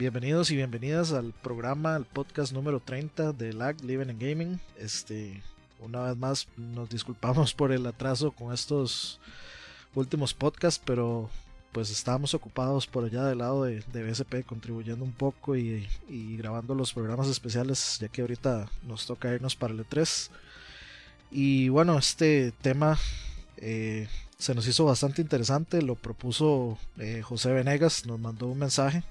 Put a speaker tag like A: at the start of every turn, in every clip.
A: bienvenidos y bienvenidas al programa, al podcast número 30 de LAG Living and Gaming. Este, una vez más nos disculpamos por el atraso con estos últimos podcasts, pero pues estábamos ocupados por allá del lado de, de BSP contribuyendo un poco y, grabando los programas especiales ya que ahorita nos toca irnos para el E3 y bueno este tema eh, se nos hizo bastante interesante lo propuso eh, José Venegas nos mandó un mensaje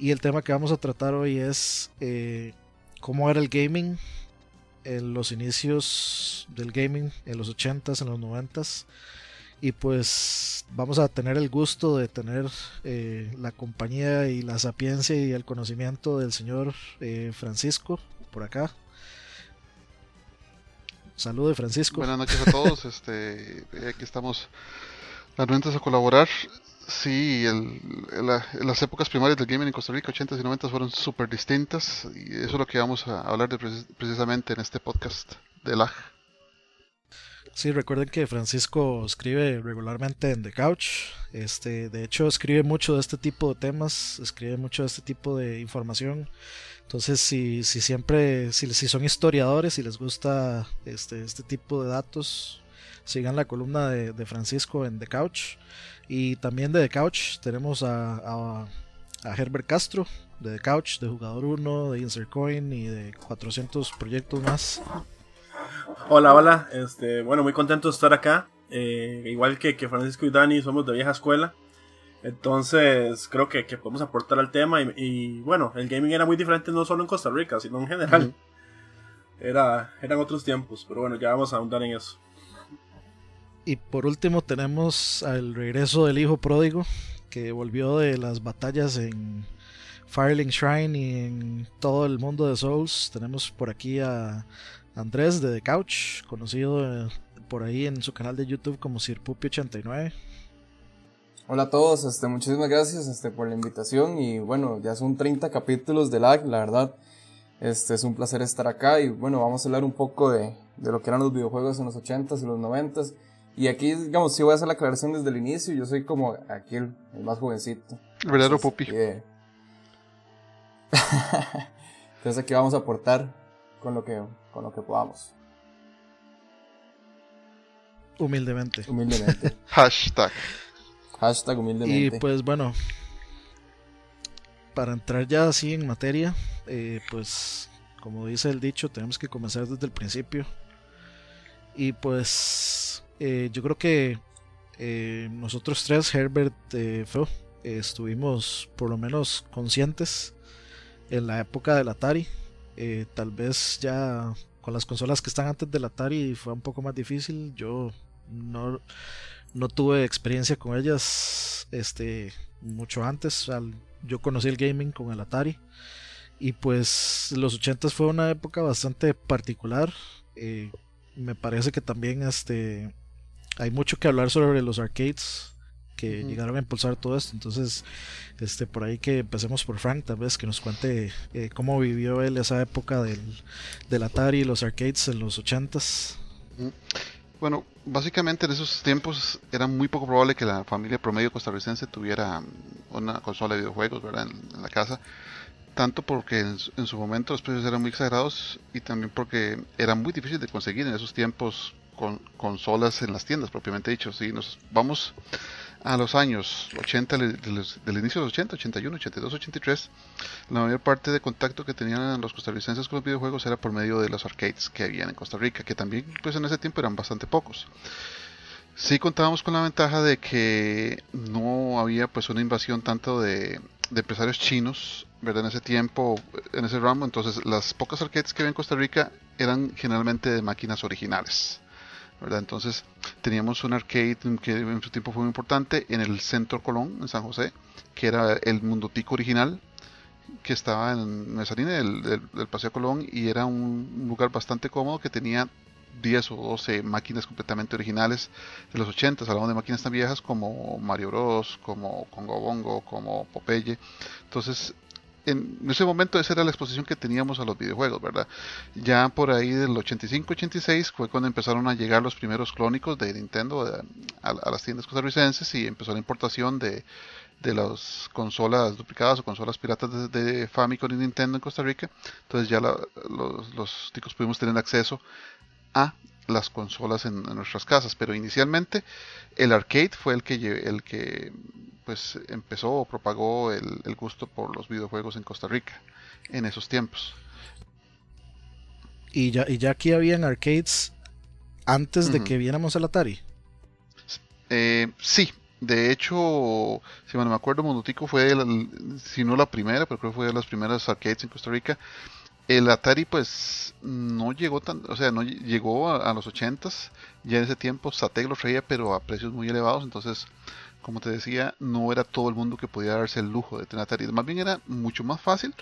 A: y el tema que vamos a tratar hoy es eh, cómo era el gaming en los inicios del gaming en los 80s en los 90s y pues vamos a tener el gusto de tener eh, la compañía y la sapiencia y el conocimiento del señor eh, Francisco por acá. Saludos Francisco.
B: Buenas noches a todos. este, aquí estamos anuentes a colaborar. Sí, el, las épocas primarias del gaming en Costa Rica, 80s y 90s, fueron súper distintas. Y eso es lo que vamos a hablar de precisamente en este podcast de LAG.
A: Sí, recuerden que Francisco escribe regularmente en The Couch. Este, de hecho, escribe mucho de este tipo de temas, escribe mucho de este tipo de información. Entonces, si, si siempre, si, si son historiadores y les gusta este, este tipo de datos, sigan la columna de, Francisco en The Couch. Y también de The Couch tenemos a, a, a Herbert Castro, de The Couch, de Jugador 1, de Insert Coin y de 400 proyectos más.
C: Hola, hola. Este, bueno, muy contento de estar acá. Eh, igual que, que, Francisco y Dani, somos de vieja escuela. Entonces, creo que, que podemos aportar al tema. Y, bueno, el gaming era muy diferente no solo en Costa Rica, sino en general. era, eran otros tiempos, pero bueno, ya vamos a ahondar en eso.
A: Y por último, tenemos al regreso del hijo pródigo, que volvió de las batallas en Firelink Shrine y en todo el mundo de Souls. Tenemos por aquí a Andrés de The Couch, conocido eh, por ahí en su canal de YouTube como Sirpupi89.
D: Hola a todos, este, muchísimas gracias este, por la invitación y bueno, ya son 30 capítulos de LAG, la verdad, este, es un placer estar acá y bueno, vamos a hablar un poco de, de lo que eran los videojuegos en los 80s y los 90s y aquí, digamos, sí voy a hacer la aclaración desde el inicio, yo soy como aquí el, más jovencito.
B: El verdadero Pupi.
D: Entonces aquí vamos a aportar con lo que con lo que podamos.
A: Humildemente.
D: Humildemente.
B: Hashtag.
D: Hashtag humildemente.
A: Y pues bueno, para entrar ya así en materia, eh, pues como dice el dicho, tenemos que comenzar desde el principio. Y pues eh, yo creo que eh, nosotros tres, Herbert, eh, estuvimos por lo menos conscientes en la época del Atari eh, tal vez ya con las consolas que están antes del Atari fue un poco más difícil. Yo no, no tuve experiencia con ellas este, mucho antes. yo conocí el gaming con el Atari. Y pues los 80 fue una época bastante particular. Me parece que también este, hay mucho que hablar sobre los arcades que llegaron a impulsar todo esto. Entonces, este, por ahí que empecemos por Frank, tal vez que nos cuente eh, cómo vivió él esa época del, del Atari y los arcades en los 80s.
B: Bueno, básicamente en esos tiempos era muy poco probable que la familia promedio costarricense tuviera una consola de videojuegos ¿verdad? En, la casa. Tanto porque en, en, su momento los precios eran muy exagerados y también porque era muy difícil de conseguir en esos tiempos con consolas en las tiendas propiamente dicho. Si nos vamos a los años 80, del, inicio de los 80, 81, 82, 83, la mayor parte de contacto que tenían los costarricenses con los videojuegos era por medio de los arcades que habían en Costa Rica, que también pues en ese tiempo eran bastante pocos. Sí contábamos con la ventaja de que no había pues una invasión tanto de, de empresarios chinos, ¿verdad? En ese tiempo, en ese ramo, entonces las pocas arcades que había en Costa Rica eran generalmente de máquinas originales. Entonces teníamos un arcade que en su tiempo fue muy importante en el Centro Colón, en San José, que era el Mundo Tico original, que estaba en Mezzanine del, del, Paseo Colón y era un lugar bastante cómodo que tenía 10 o 12 máquinas completamente originales de los 80, hablamos de máquinas tan viejas como Mario Bros, como Congo Bongo, como Popeye. Entonces en ese momento esa era la exposición que teníamos a los videojuegos, ¿verdad? Ya por ahí del 85-86 fue cuando empezaron a llegar los primeros clónicos de Nintendo a, las tiendas costarricenses y empezó la importación de, de las consolas duplicadas o consolas piratas de, Famicom y Nintendo en Costa Rica. Entonces ya los, los ticos pudimos tener acceso a las consolas en, nuestras casas. Pero inicialmente el arcade fue el que, el que pues empezó o propagó el, gusto por los videojuegos en Costa Rica en esos tiempos.
A: Y ya, y ya aquí habían arcades antes de que viéramos el Atari.
B: Eh, sí, de hecho, si no me acuerdo, Mondotico fue, si no la primera, pero creo que fue de las primeras arcades en Costa Rica. El Atari, pues, no llegó tan, o sea, no llegó a, los 80s. Ya en ese tiempo Satec lo traía, pero a precios muy elevados. Entonces, como te decía, no era todo el mundo que podía darse el lujo de tener Atari. Más bien era mucho más fácil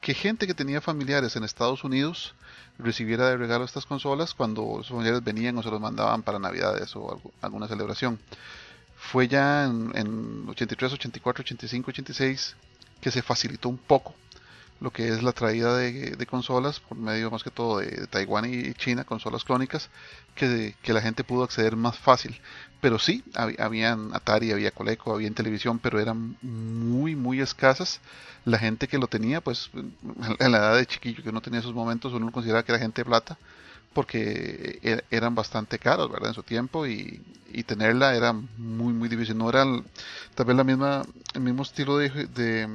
B: que gente que tenía familiares en Estados Unidos recibiera de regalo estas consolas cuando sus familiares venían o se los mandaban para Navidades o alguna celebración. Fue ya en, 83, 84, 85, 86 que se facilitó un poco lo que es la traída de, consolas por medio más que todo de, Taiwán y China, consolas clónicas, que, la gente pudo acceder más fácil. Pero sí, había Atari, había Coleco, había televisión, pero eran muy, muy escasas. La gente que lo tenía, pues en la edad de chiquillo, que no tenía esos momentos, uno consideraba que era gente de plata, porque er, eran bastante caros, ¿verdad? En su tiempo y, tenerla era muy, muy difícil. No era tal vez la misma, el mismo estilo de,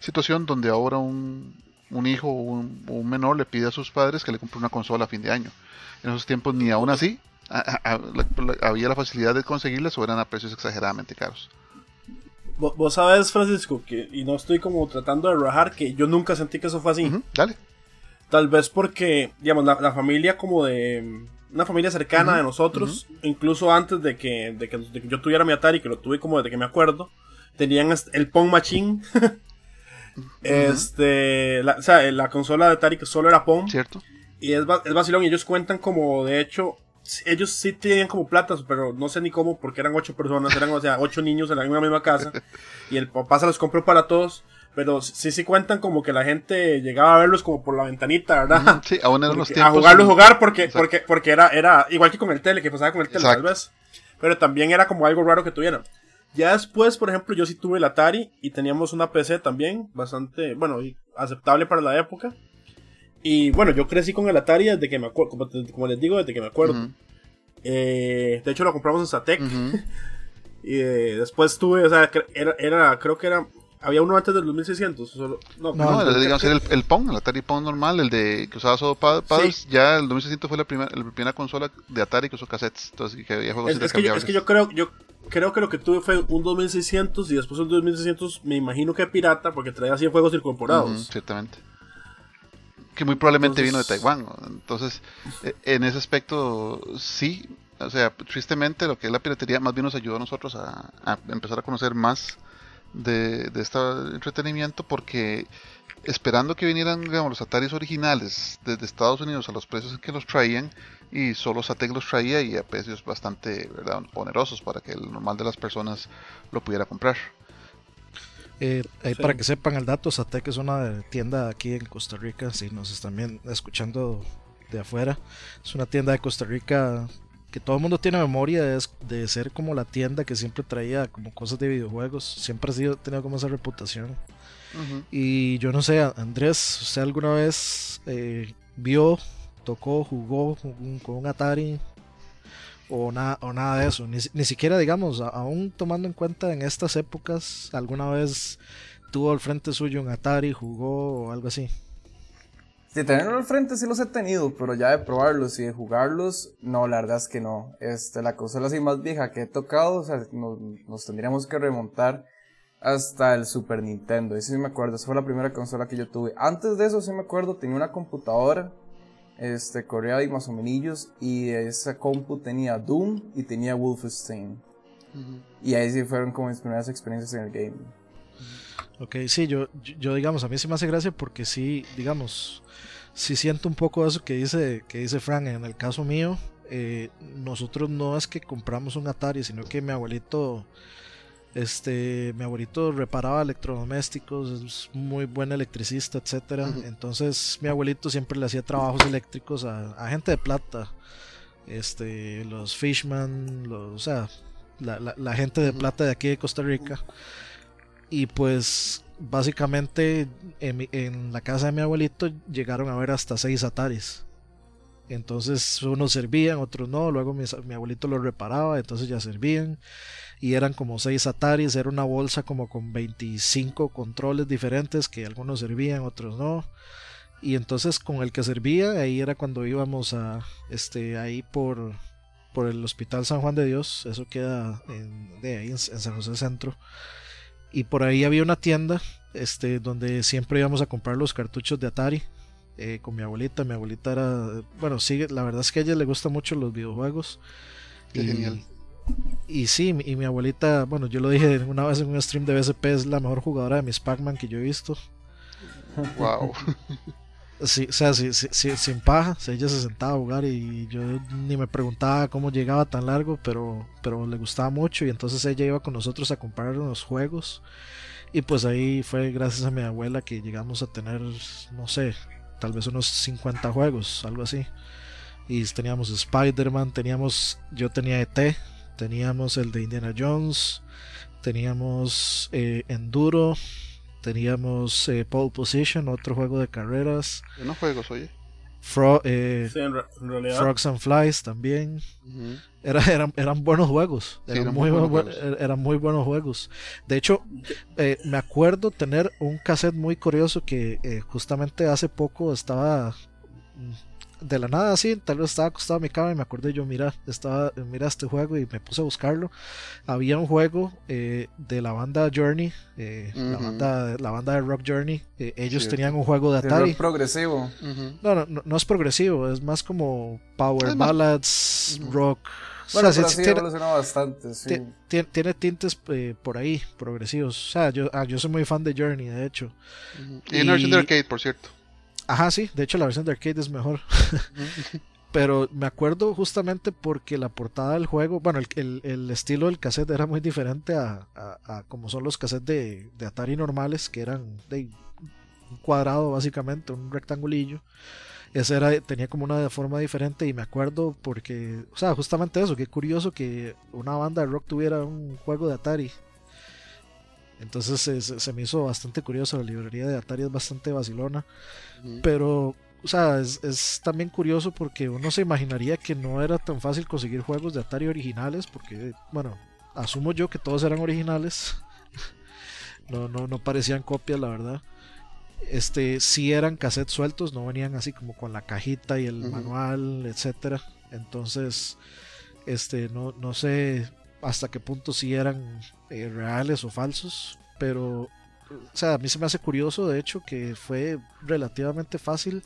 B: situación donde ahora un, un hijo o un, menor le pide a sus padres que le compre una consola a fin de año. En esos tiempos ni aún así había la facilidad de conseguirlas o eran a precios exageradamente caros.
C: Vos sabes, Francisco, que, y no estoy como tratando de rajar, que yo nunca sentí que eso fue así.
B: dale.
C: Tal vez porque, digamos, la, familia como de... Una familia cercana de nosotros, incluso antes de que, de que, yo tuviera mi Atari, que lo tuve como desde que me acuerdo, tenían el Pong Machine. Este, la, o sea, la consola de Atari que solo era Pong.
B: Cierto.
C: Y es, es vacilón. Y ellos cuentan como, de hecho, ellos sí tenían como platas, pero no sé ni cómo, porque eran ocho personas, eran, o sea, ocho niños en la misma casa. Y el papá se los compró para todos. Pero sí, sí cuentan como que la gente llegaba a verlos como por la ventanita, ¿verdad?
B: Sí, aún en los
C: tiempos. A jugarlos, jugar, porque, porque, porque era, era igual que con el tele, que pasaba con el tele, tal vez. Pero también era como algo raro que tuvieran. Ya después, por ejemplo, yo sí tuve el Atari y teníamos una PC también, bastante, bueno, aceptable para la época. Y bueno, yo crecí con el Atari desde que me acuerdo, como, les digo, desde que me acuerdo. Eh, de hecho, lo compramos en Satec. y eh, después tuve, o sea, era, era, creo que era había uno antes del 2600. no,
B: no, no digamos, era el, el, Pong, el Atari Pong normal, el de que usaba solo paddles. Ya el 2600 fue la primera, la primera consola de Atari que usó cassettes. Entonces, que había juegos
C: es, es que, yo, es que yo creo, yo creo que lo que tuve fue un 2600 y después un 2600 me imagino que pirata porque traía 100 juegos incorporados.
B: ciertamente. Que muy probablemente vino de Taiwán. Entonces, e, en ese aspecto, sí. O sea, tristemente lo que es la piratería más bien nos ayudó a nosotros a, a empezar a conocer más de, de este entretenimiento porque esperando que vinieran digamos, los Ataris originales desde Estados Unidos a los precios en que los traían y solo Satec los traía y a precios bastante ¿verdad? onerosos para que el normal de las personas lo pudiera comprar.
A: Eh, Para que sepan el dato, Satec es una tienda aquí en Costa Rica, si nos están bien escuchando de afuera, es una tienda de Costa Rica que todo el mundo tiene memoria es de ser como la tienda que siempre traía como cosas de videojuegos. Siempre ha sido, tenido como esa reputación. Y yo no sé, Andrés, ¿usted alguna vez eh, vio, tocó, jugó con un Atari? O, nada o nada de eso. Ni, ni siquiera, digamos, aún tomando en cuenta en estas épocas, alguna vez tuvo al frente suyo un Atari, jugó o algo así.
D: De tenerlo al frente sí los he tenido, pero ya de probarlos y de jugarlos, no, la verdad es que no. Este, la consola así más vieja que he tocado, o sea, nos, tendríamos que remontar hasta el Super Nintendo. Ese sí me acuerdo, esa fue la primera consola que yo tuve. Antes de eso sí me acuerdo, tenía una computadora, este, corría y más o menos, y esa compu tenía Doom y tenía Wolfenstein. Y ahí sí fueron como mis primeras experiencias en el gaming.
A: Ok, sí, yo, yo digamos, a mí sí me hace gracia porque sí, digamos, sí siento un poco eso que dice, que dice Frank. En el caso mío, eh, nosotros no es que compramos un Atari, sino que mi abuelito, este, mi abuelito reparaba electrodomésticos, es muy buen electricista, etcétera. Entonces mi abuelito siempre le hacía trabajos eléctricos a, gente de plata, este, los Fishman, los, o sea, la, la, gente de plata de aquí de Costa Rica. Y pues básicamente en, la casa de mi abuelito llegaron a ver hasta seis Ataris. Entonces unos servían, otros no, luego mi, abuelito los reparaba, entonces ya servían. Y eran como seis Ataris, era una bolsa como con 25 controles diferentes que algunos servían, otros no. Y entonces con el que servía, ahí era cuando íbamos a, este, ahí por, por el Hospital San Juan de Dios, eso queda en, de ahí en, San José Centro. Y por ahí había una tienda, este, donde siempre íbamos a comprar los cartuchos de Atari. Eh, con mi abuelita, mi abuelita era, bueno, sigue, la verdad es que a ella le gustan mucho los videojuegos.
B: Qué y, genial.
A: Y sí, y mi abuelita, bueno, yo lo dije una vez en un stream de BSP, es la mejor jugadora de mis Pac-Man que yo he visto.
B: Wow.
A: Sí, o sea, sin paja, ella se sentaba a jugar y yo ni me preguntaba cómo llegaba tan largo, pero, pero le gustaba mucho y entonces ella iba con nosotros a comprar unos juegos y pues ahí fue gracias a mi abuela que llegamos a tener, no sé, tal vez unos 50 juegos, algo así. Y teníamos Spider-Man, teníamos, yo tenía ET, teníamos el de Indiana Jones, teníamos eh, Enduro, Teníamos eh, Pole Position, otro juego de carreras.
B: Buenos juegos, oye.
A: eh, sí, en, en Frogs and Flies también. Era, eran, eran, buenos juegos. Eran, sí, muy, buenos juegos. eran muy buenos juegos. De hecho, eh, me acuerdo tener un cassette muy curioso que eh, justamente hace poco estaba de la nada así, tal vez estaba acostado en mi cama y me acordé yo, mira, estaba, mira este juego y me puse a buscarlo. Había un juego eh, de la banda Journey, eh, la, banda, la banda de Rock Journey, eh, ellos tenían un juego de Atari.
D: rock progresivo.
A: no, no, no, es progresivo, es más como Power Ballads, rock.
D: Bueno, tiene, bastante, sí.
A: tiene, tintes por ahí, progresivos. O sea, yo, ah, yo soy muy fan de Journey, de hecho.
B: Y, versión de arcade, por cierto.
A: Ajá, sí, de hecho la versión de arcade es mejor. Pero me acuerdo justamente porque la portada del juego, bueno, el, el, estilo del cassette era muy diferente a, a, como son los cassettes de, de, Atari normales, que eran de un cuadrado básicamente, un rectangulillo. Ese era, tenía como una forma diferente y me acuerdo porque, o sea, justamente eso, qué curioso que una banda de rock tuviera un juego de Atari. Entonces se, se me hizo bastante curioso, la librería de Atari es bastante vacilona. Pero, o sea, es, también curioso porque uno se imaginaría que no era tan fácil conseguir juegos de Atari originales, porque, bueno, asumo yo que todos eran originales. no, no, no parecían copias, la verdad. Este, sí eran cassettes sueltos, no venían así como con la cajita y el manual, etcétera. Entonces, este, no, no sé hasta qué punto si eran eh, reales o falsos, pero o sea, a mí se me hace curioso, de hecho, que fue relativamente fácil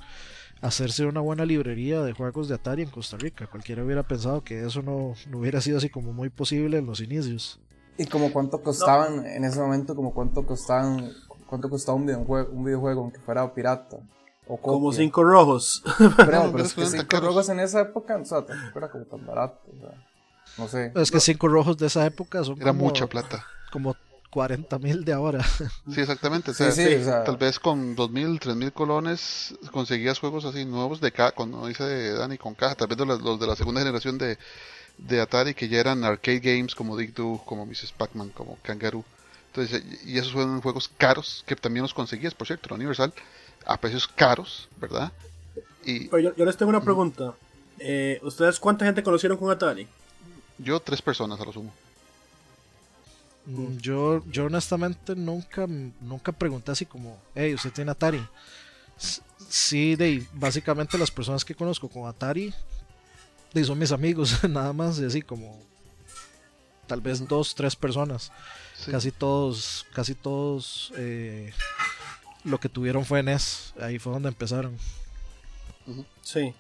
A: hacerse una buena librería de juegos de Atari en Costa Rica. Cualquiera hubiera pensado que eso no, hubiera sido así como muy posible en los inicios.
D: ¿Y como cuánto costaban en ese momento? ¿Como cuánto costaban cuánto costaba un videojuego, un videojuego aunque fuera pirata?
C: O como cinco rojos.
D: Pero, pero es que cinco rojos en esa época, o sea, tampoco era como tan barato. No sé.
A: Es que cinco rojos de esa época son
B: Era mucha plata.
A: Como 40 mil de ahora.
B: Sí, exactamente. Tal vez con 2 mil, 3 mil colones conseguías juegos así nuevos de caja, cuando dice Dani, con caja. Tal vez los, de la segunda generación de, de, Atari que ya eran arcade games como Dig Dug, como Mrs. Pac-Man, como Kangaroo. Entonces, y esos fueron juegos caros que también los conseguías, por cierto, Universal, a precios caros, ¿verdad?
C: Y, yo, les tengo una pregunta. Eh, ¿Ustedes cuánta gente conocieron con Atari?
B: Yo, tres personas a lo sumo.
A: Mm, yo, yo honestamente nunca, nunca pregunté así como, hey, ¿usted tiene Atari? Sí, de básicamente las personas que conozco con Atari de, son mis amigos, nada más, y así como tal vez dos, tres personas. Casi todos, casi todos eh, lo que tuvieron fue NES, ahí fue donde empezaron.
C: Sí.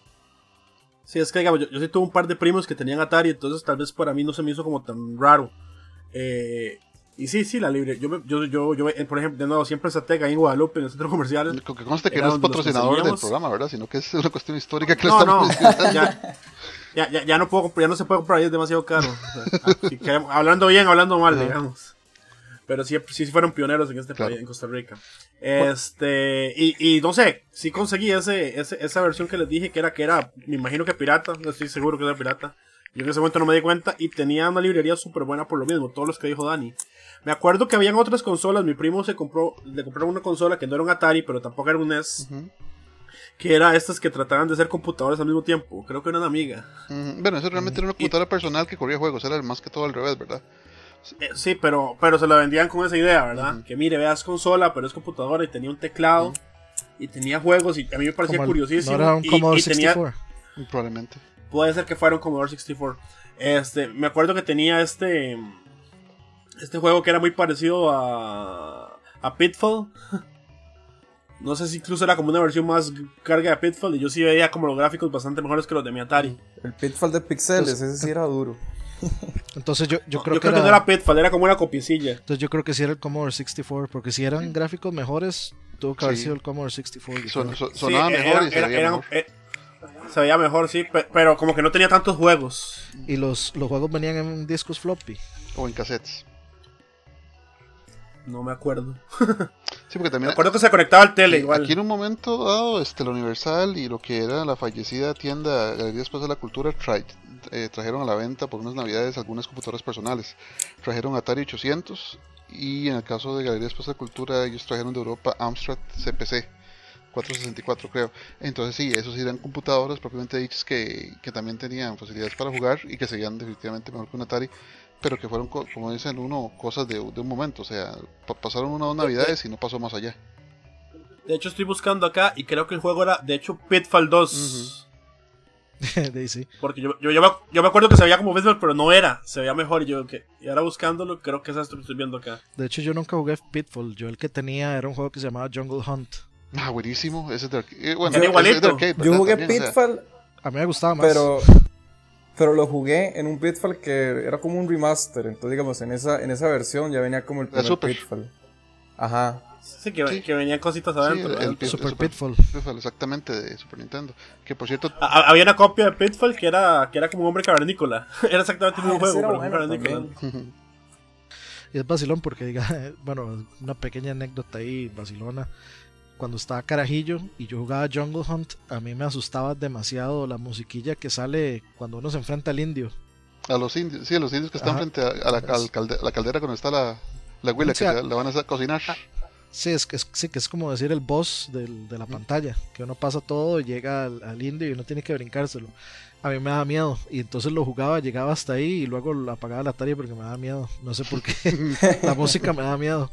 C: Sí, es que digamos, yo, yo sí tuve un par de primos que tenían Atari, entonces tal vez para mí no se me hizo como tan raro. Eh, y sí, sí, la libre. Yo, yo, yo, yo, por ejemplo, de nuevo, siempre Satega ahí en Guadalupe, en el centro comercial.
B: Con que conste que no es patrocinador del programa, ¿verdad? Sino que es una cuestión histórica que
C: no, no, ya, ya, ya, no puedo, ya no se puede comprar ahí, es demasiado caro. hablando bien, hablando mal, digamos. Pero sí, sí fueron pioneros en este país, en Costa Rica. Este, y, y no sé, sí conseguí ese, ese, esa versión que les dije que era, que era, me imagino que pirata, no estoy seguro que era pirata. Yo en ese momento no me di cuenta y tenía una librería súper buena por lo mismo, todos los que dijo Dani. Me acuerdo que habían otras consolas. Mi primo se compró, le compraron una consola que no era un Atari, pero tampoco era un NES. Que era estas que trataban de ser computadores al mismo tiempo. Creo que era una amiga.
B: Bueno, eso realmente era una computadora personal que corría juegos, era más que todo al revés, ¿verdad?
C: Eh, sí, pero, pero se la vendían con esa idea, ¿verdad? Que mire, veas consola, pero es computadora y tenía un teclado. Y tenía juegos y a mí me parecía
A: Como el-
C: curiosísimo.
A: No era un
C: y-
A: Commodore
C: y tenía-
A: 64.
B: Probablemente.
C: Puede ser que fuera un Commodore 64. Este, me acuerdo que tenía este. Este juego que era muy parecido a. a Pitfall. No sé si incluso era como una versión más carga de Pitfall. Y yo sí veía como los gráficos bastante mejores que los de mi Atari.
D: El Pitfall de pixeles,
A: Entonces-
D: ese sí era duro.
A: Entonces yo, yo
C: No,
A: creo
C: yo
A: que
C: creo
A: era,
C: que no era Pitfall, era como una copiecilla.
A: entonces yo creo que sí era el Commodore 64, porque si eran gráficos mejores, tuvo que haber sido el Commodore 64. yo
B: Son- sonaba
C: era-
B: mejor y se
C: era-
B: veía mejor.
C: eh, se veía mejor, sí, pe- pero como que no tenía tantos juegos.
A: Y los, los juegos venían en discos floppy.
B: O en cassettes.
C: No me acuerdo.
B: Sí, porque también.
C: Me acuerdo que se conectaba al tele
B: Sí,
C: igual.
B: Aquí en un momento dado, este, la Universal y lo que era la fallecida tienda Galería Después de la Cultura tra- eh, trajeron a la venta por unas navidades algunas computadoras personales. Trajeron Atari 800 y en el caso de Galería Después de la Cultura ellos trajeron de Europa Amstrad CPC 464 creo. Entonces sí, esos sí eran computadoras propiamente dichas que, que también tenían facilidades para jugar y que se veían definitivamente mejor que un Atari. Pero que fueron, co- como dicen uno, cosas de, de un momento. O sea, pa- pasaron una o dos navidades y no pasó más allá.
C: De hecho, estoy buscando acá y creo que el juego era, de hecho, Pitfall 2.
A: de ahí sí.
C: Porque yo, yo, yo, me, yo me acuerdo que se veía como Pitfall, pero no era. Se veía mejor. Y yo, que Y ahora buscándolo, creo que es esto que estoy viendo acá.
A: De hecho, yo nunca jugué Pitfall. Yo el que tenía era un juego que se llamaba Jungle Hunt.
B: Ah, buenísimo. Ese es de arcade. eh, bueno, es de
C: igualito.
B: arcade,
D: Yo jugué
B: También, o sea,
D: Pitfall,
A: A mí me gustaba más.
D: pero pero lo jugué en un Pitfall que era como un remaster. Entonces, digamos, en esa, en esa versión ya venía como el primer
B: Super.
D: Pitfall. Ajá.
C: Sí, que,
B: Sí.
C: que venían cositas
B: Sí,
C: adentro.
B: el-
C: ¿verdad?
B: el Pit-
A: Super
B: Super-
A: Pitfall.
B: Pitfall, exactamente, de Super Nintendo. Que por cierto,
C: A- Había una copia de Pitfall que era, que era como un hombre cavernícola. era exactamente el mismo
D: Ah,
C: juego, pero un
D: bueno
C: cavernícola.
A: Y es vacilón porque, diga, bueno, una pequeña anécdota ahí, vacilona. Cuando estaba carajillo y yo jugaba Jungle Hunt, a mí me asustaba demasiado la musiquilla que sale cuando uno se enfrenta al indio.
B: a los indios, sí, a los indios que están
A: Ajá.
B: frente a, a la, al calde- a la caldera cuando está la, la huila que la van a hacer cocinar.
A: Sí, es que es, sí, que es como decir el boss del- de la pantalla, que uno pasa todo, llega al, al indio y uno tiene que brincárselo. A mí me daba miedo y entonces lo jugaba, llegaba hasta ahí y luego lo apagaba la Atari porque me daba miedo. No sé por qué. la música me daba miedo.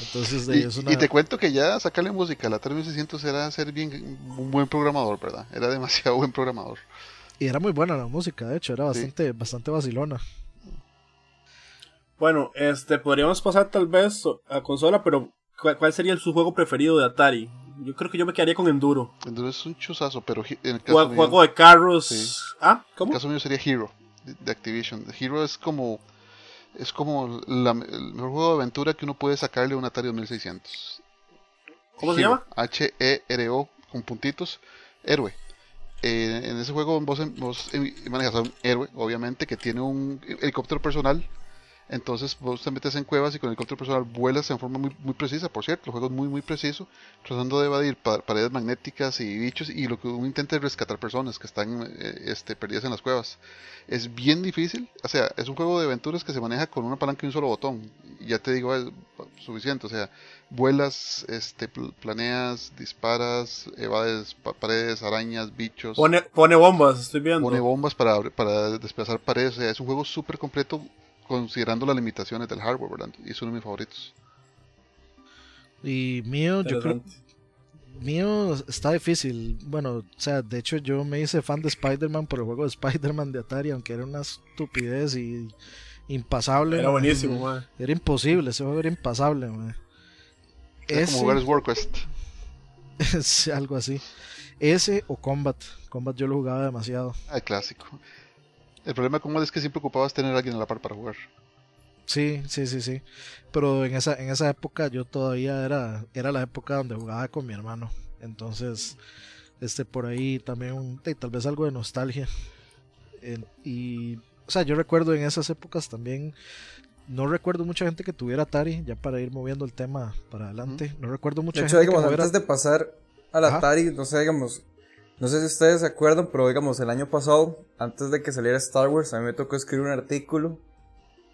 A: Entonces
B: Y,
A: ahí es una...
B: y te cuento que ya sacarle música a la Atari 1600 era ser bien un buen programador, ¿verdad? Era demasiado buen programador.
A: Y era muy buena la música, de hecho, era bastante, bastante vacilona.
C: Bueno, este, podríamos pasar tal vez a consola, pero ¿cuál, sería su juego preferido de Atari? Yo creo que yo me quedaría con Enduro.
B: Entonces es un chuzazo, pero en el caso,
C: Juego,
B: mío,
C: juego de carros.
B: Sí.
C: Ah,
B: en
C: ¿cómo?
B: el caso mío sería Hero, de, de Activision. Hero es como es como la- el mejor juego de aventura que uno puede sacarle a un Atari 2600.
C: ¿Cómo se llama?
B: H-E-R-O con puntitos, héroe. Eh, en ese juego vos, vos manejas a un héroe, obviamente, que tiene un helicóptero personal. Entonces vos te metes en cuevas y con el helicóptero personal vuelas en forma muy, muy precisa, por cierto, el juego es muy muy preciso, tratando de evadir pa- paredes magnéticas y bichos y lo que uno intenta es rescatar personas que están eh, este, perdidas en las cuevas. Es bien difícil, o sea, es un juego de aventuras que se maneja con una palanca y un solo botón. Y ya te digo, es suficiente, o sea, vuelas, este, pl- planeas, disparas, evades pa- paredes, arañas, bichos.
C: Pone, pone bombas, estoy viendo.
B: Pone bombas para, para desplazar paredes. O sea, es un juego súper completo considerando las limitaciones del hardware, ¿verdad? Y es uno de mis favoritos.
A: Y mío, yo creo, mío está difícil. Bueno, o sea, de hecho yo me hice fan de Spider-Man por el juego de Spider-Man de Atari, aunque era una estupidez y impasable.
C: Era buenísimo, man.
A: Era imposible, ese juego era impasable, man.
B: Es como jugar Sword Quest.
A: es algo así. Ese o Combat. Combat yo lo jugaba demasiado.
B: Ah, clásico. El problema con él es que siempre ocupabas tener a alguien a la par para jugar.
A: Sí, sí, sí, sí. Pero en esa, en esa época yo todavía era, era la época donde jugaba con mi hermano. Entonces, este por ahí también un- tal vez algo de nostalgia. Eh, y, o sea, yo recuerdo en esas épocas también, no recuerdo mucha gente que tuviera Atari, ya para ir moviendo el tema para adelante. No recuerdo mucha
D: De hecho,
A: gente que
D: digamos,
A: tuviera...
D: antes de pasar al. Atari, no sé, digamos, no sé si ustedes se acuerdan, pero digamos, el año pasado, antes de que saliera Star Wars, a mí me tocó escribir un artículo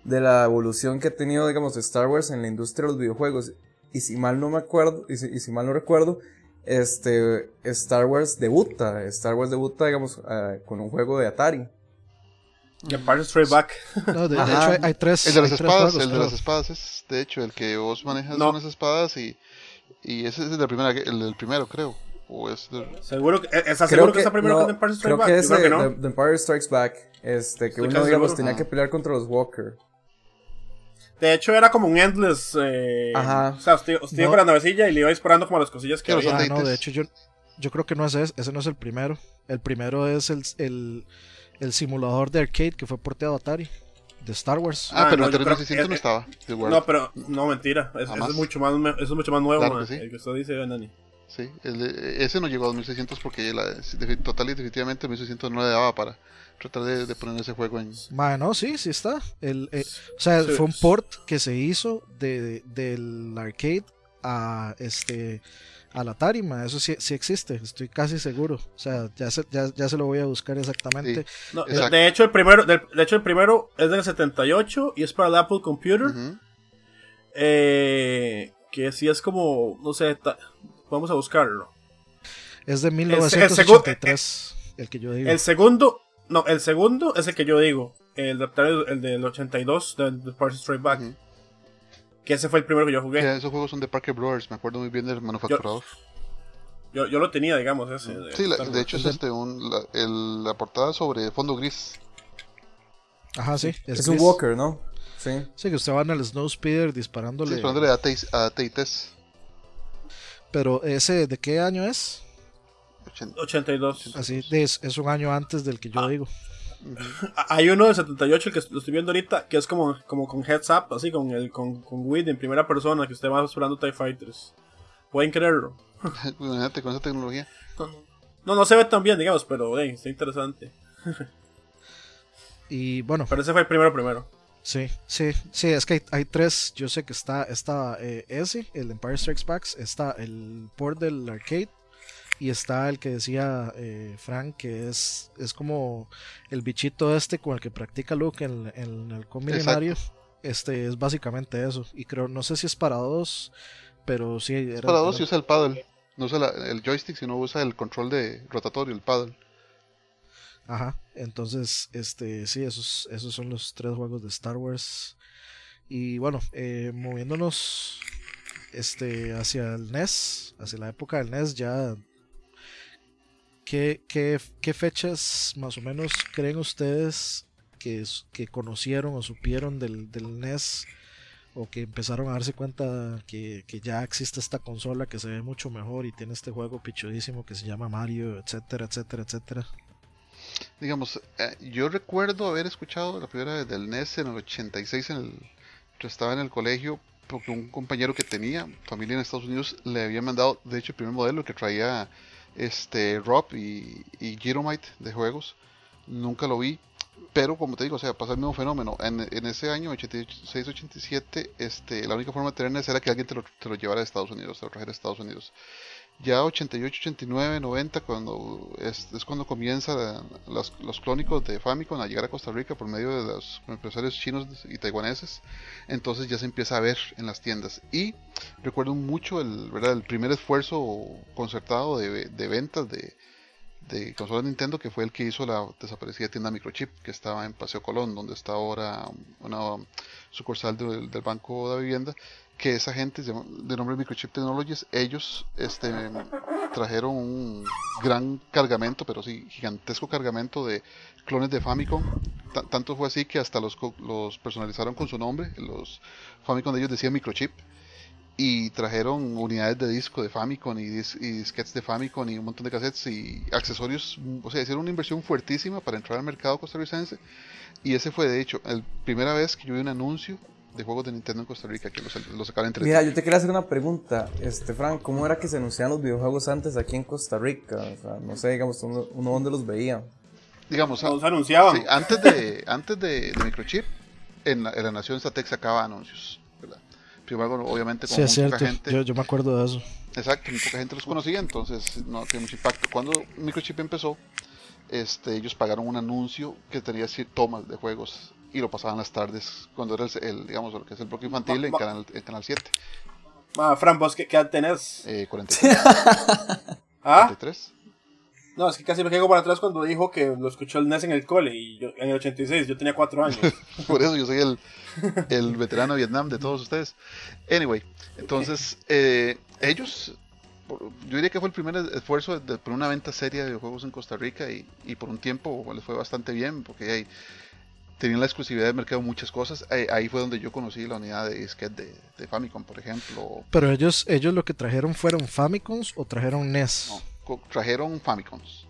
D: de la evolución que ha tenido, digamos, Star Wars en la industria de los videojuegos. Y si mal no me acuerdo, y si, mal no recuerdo, este, Star Wars debuta, Star Wars debuta, digamos, eh, con un juego de Atari.
C: Empire Straight Back.
A: No, de, hecho hay, tres.
B: El de las espadas, el de las espadas es, de hecho, el que vos manejas son unas espadas y, y ese es el, de primera, el del primero, creo. O es
C: Seguro que, ¿Estás seguro que, está primero que Empire Strikes Back?
D: Creo que es de, no. Empire Strikes Back. Este, que uno, digamos, tenía que pelear contra los Walker.
C: De hecho, era como un endless. Eh, Ajá. O sea, usted, usted iba con la navecilla y le iba disparando como las cosillas que había.
A: Ah, no, de hecho, yo, yo creo que no es ese. Ese no es el primero. El primero es el, el, el simulador de arcade que fue porteado a Atari. De Star Wars.
B: Ah, pero no, el 3600 no estaba.
C: No, pero no, mentira. Es, es mucho más, eso es mucho más nuevo. Claro sí. El que usted dice, Nani.
B: Sí, el, ese no llegó a 2600 porque la, total y definitivamente 1600 no le daba para tratar de, poner ese juego en...
A: Bueno, sí, sí está. El, eh, o sea, fue un port que se hizo de, del arcade a este a la tarima, eso sí, sí, existe, estoy casi seguro. O sea, ya se, ya, ya se lo voy a buscar exactamente.
C: de, hecho, el primero, de, hecho, el primero es del 78 y es para el Apple Computer. eh, que sí es como, no sé, Vamos a buscarlo.
A: Es de 1983, el, el, que yo digo.
C: El segundo, no, el segundo es el que yo digo. El, el del 82 de, de Party Straight Back. Que ese fue el primero que yo jugué.
B: esos juegos son de Parker Brothers, me acuerdo muy bien del manufacturador.
C: Yo, yo, lo tenía, digamos, ese.
B: sí, de hecho es este, un, la, el, la, portada sobre fondo gris.
A: Ajá, sí.
D: Es, un Walker, ¿no? Sí.
A: Sí, que usted va en el Snowspeeder disparándole. Sí,
B: disparándole a, a
A: pero ese, ¿de qué año es?
C: 82.
A: Así, es, es un año antes del que yo ah. digo.
C: Hay uno de 78 que lo estoy viendo ahorita, que es como, como con heads up, así con el con, con Wid en primera persona, que usted va explorando TIE Fighters. Pueden creerlo.
B: Imagínate con esa tecnología.
C: No, no se ve tan bien, digamos, pero hey, está interesante.
A: y bueno.
C: Pero ese fue el primero primero.
A: Sí, sí, sí, es que hay, tres. Yo sé que está, está eh, ese, el Empire Strikes Back, está el port del arcade y está el que decía eh, Frank, que es, es como el bichito este con el que practica Luke en, el combinario. Este es básicamente eso. Y creo, no sé si es para dos, pero sí.
B: Era, para dos y usa el paddle. No usa el joystick, sino usa el control de rotatorio, el paddle.
A: Ajá, entonces, este, sí, esos, esos son los tres juegos de Star Wars. Y bueno, eh, moviéndonos este, hacia el NES, hacia la época del NES, ya. ¿Qué, qué, qué fechas más o menos creen ustedes que, que conocieron o supieron del, del NES? o que empezaron a darse cuenta que, que, ya existe esta consola que se ve mucho mejor y tiene este juego pichudísimo que se llama Mario, etcétera, etcétera, etcétera
B: digamos, eh, yo recuerdo haber escuchado la primera vez del NES en el 86, en el, yo estaba en el colegio, porque un compañero que tenía familia en Estados Unidos le había mandado, de hecho, el primer modelo que traía este Rob y, y de juegos. Nunca lo vi, pero como te digo, o sea, pasa el mismo fenómeno. En, en ese año, 86-87, este, la única forma de tener NES era que alguien te lo, te lo llevara a Estados Unidos, te lo trajera a Estados Unidos ya 88, 89, 90, cuando es, es cuando comienza los, los, clónicos de Famicom a llegar a Costa Rica por medio de los empresarios chinos y taiwaneses, entonces ya se empieza a ver en las tiendas. Y recuerdo mucho el, ¿verdad? el primer esfuerzo concertado de, de ventas de, de consolas Nintendo, que fue el que hizo la desaparecida tienda Microchip, que estaba en Paseo Colón, donde está ahora una sucursal del, del Banco de Vivienda que esa gente de nombre Microchip Technologies, ellos este, trajeron un gran cargamento, pero sí, gigantesco cargamento de clones de Famicom. tanto fue así que hasta los, los personalizaron con su nombre. Los Famicom de ellos decían Microchip. Y trajeron unidades de disco de Famicom y, y disquetes de Famicom y un montón de cassettes y accesorios. O sea, hicieron una inversión fuertísima para entrar al mercado costarricense. Y ese fue, de hecho, la primera vez que yo vi un anuncio de juegos de Nintendo en Costa Rica que los, los sacaron entre
D: Mira, yo te quería hacer una pregunta, este Frank, ¿cómo era que se anunciaban los videojuegos antes aquí en Costa Rica? O sea, no sé, digamos, uno, uno dónde los veía.
B: Digamos,
C: los anunciaban.
B: Sí, antes de, antes de, Microchip, en la, en la Nación Satex sacaba anuncios, Primero, obviamente,
A: con sí, mucha gente. Yo, yo me acuerdo de eso.
B: Exacto, muy poca gente los conocía, entonces no tiene mucho impacto. Cuando Microchip empezó, este, ellos pagaron un anuncio que tenía así tomas de juegos y lo pasaban las tardes cuando era el, digamos, lo que es el bloque infantil en, canal, en Canal 7.
C: Ah, Fran, ¿vos qué, qué edad tenés?
B: Eh, 43.
C: ¿Ah?
B: 43.
C: No, es que casi me quedo para atrás cuando dijo que lo escuchó el NES en el cole y yo, en el 86, yo tenía 4 años.
B: Por eso yo soy el, el veterano de Vietnam de todos ustedes. Anyway, entonces, eh, ellos, yo diría que fue el primer esfuerzo de, por una venta seria de juegos en Costa Rica y, y por un tiempo les fue bastante bien porque hay, tenían la exclusividad de mercado muchas cosas. Ahí, ahí, fue donde yo conocí la unidad de disquete de, de, Famicom, por ejemplo.
A: Pero ellos, ellos lo que trajeron fueron Famicoms o trajeron NES.
B: No, trajeron Famicoms.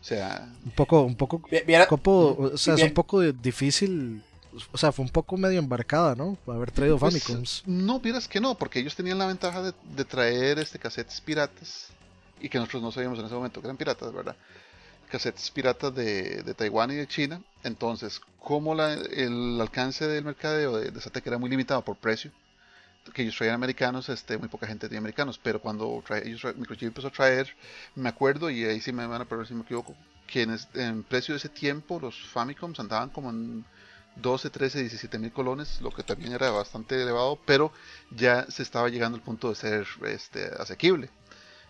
B: O sea,
A: un poco, un poco, ¿Viera? Copo, o sea, es un poco difícil. O sea, fue un poco medio embarcada, ¿no? Haber traído
B: pues,
A: Famicoms.
B: No, vieras que no, porque ellos tenían la ventaja de, de traer este cassettes piratas y que nosotros no sabíamos en ese momento que eran piratas, ¿verdad? cassettes piratas de, de, Taiwán y de China. Entonces, como la, el alcance del mercadeo de, de Satec era muy limitado por precio, que ellos traían americanos, este, muy poca gente tenía americanos, pero cuando ellos, Microchip empezó a traer, me acuerdo, y ahí sí me van a perder si me equivoco, que en, en, precio de ese tiempo los Famicoms andaban como en 12, 13, 17 mil colones, lo que también era bastante elevado, pero ya se estaba llegando al punto de ser este, asequible.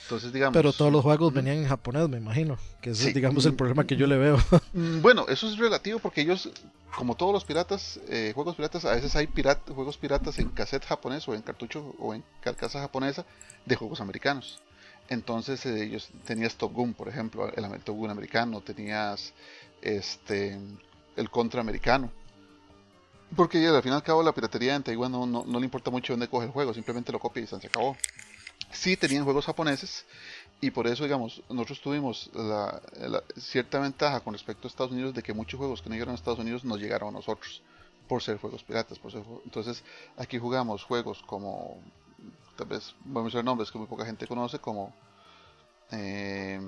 B: Entonces, digamos,
A: Pero todos los juegos venían en japonés, me imagino. Que ese sí. es, digamos, el problema que yo le veo.
B: Bueno, eso es relativo porque ellos, como todos los piratas, eh, juegos piratas, a veces hay pirata, juegos piratas en cassette japonés o en cartucho o en carcasa japonesa de juegos americanos. Entonces, eh, ellos tenías Top Gun, por ejemplo, el, el Top Gun americano, tenías este el contra americano. Porque al fin y al cabo la piratería en Taiwán no, no, no le importa mucho dónde coge el juego, simplemente lo copia y se acabó sí tenían juegos japoneses y por eso, digamos, nosotros tuvimos la, la, cierta ventaja con respecto a Estados Unidos de que muchos juegos que no llegaron a Estados Unidos nos llegaron a nosotros por ser juegos piratas. Por ser, entonces, aquí jugamos juegos como, tal vez, voy a mencionar nombres que muy poca gente conoce, como eh,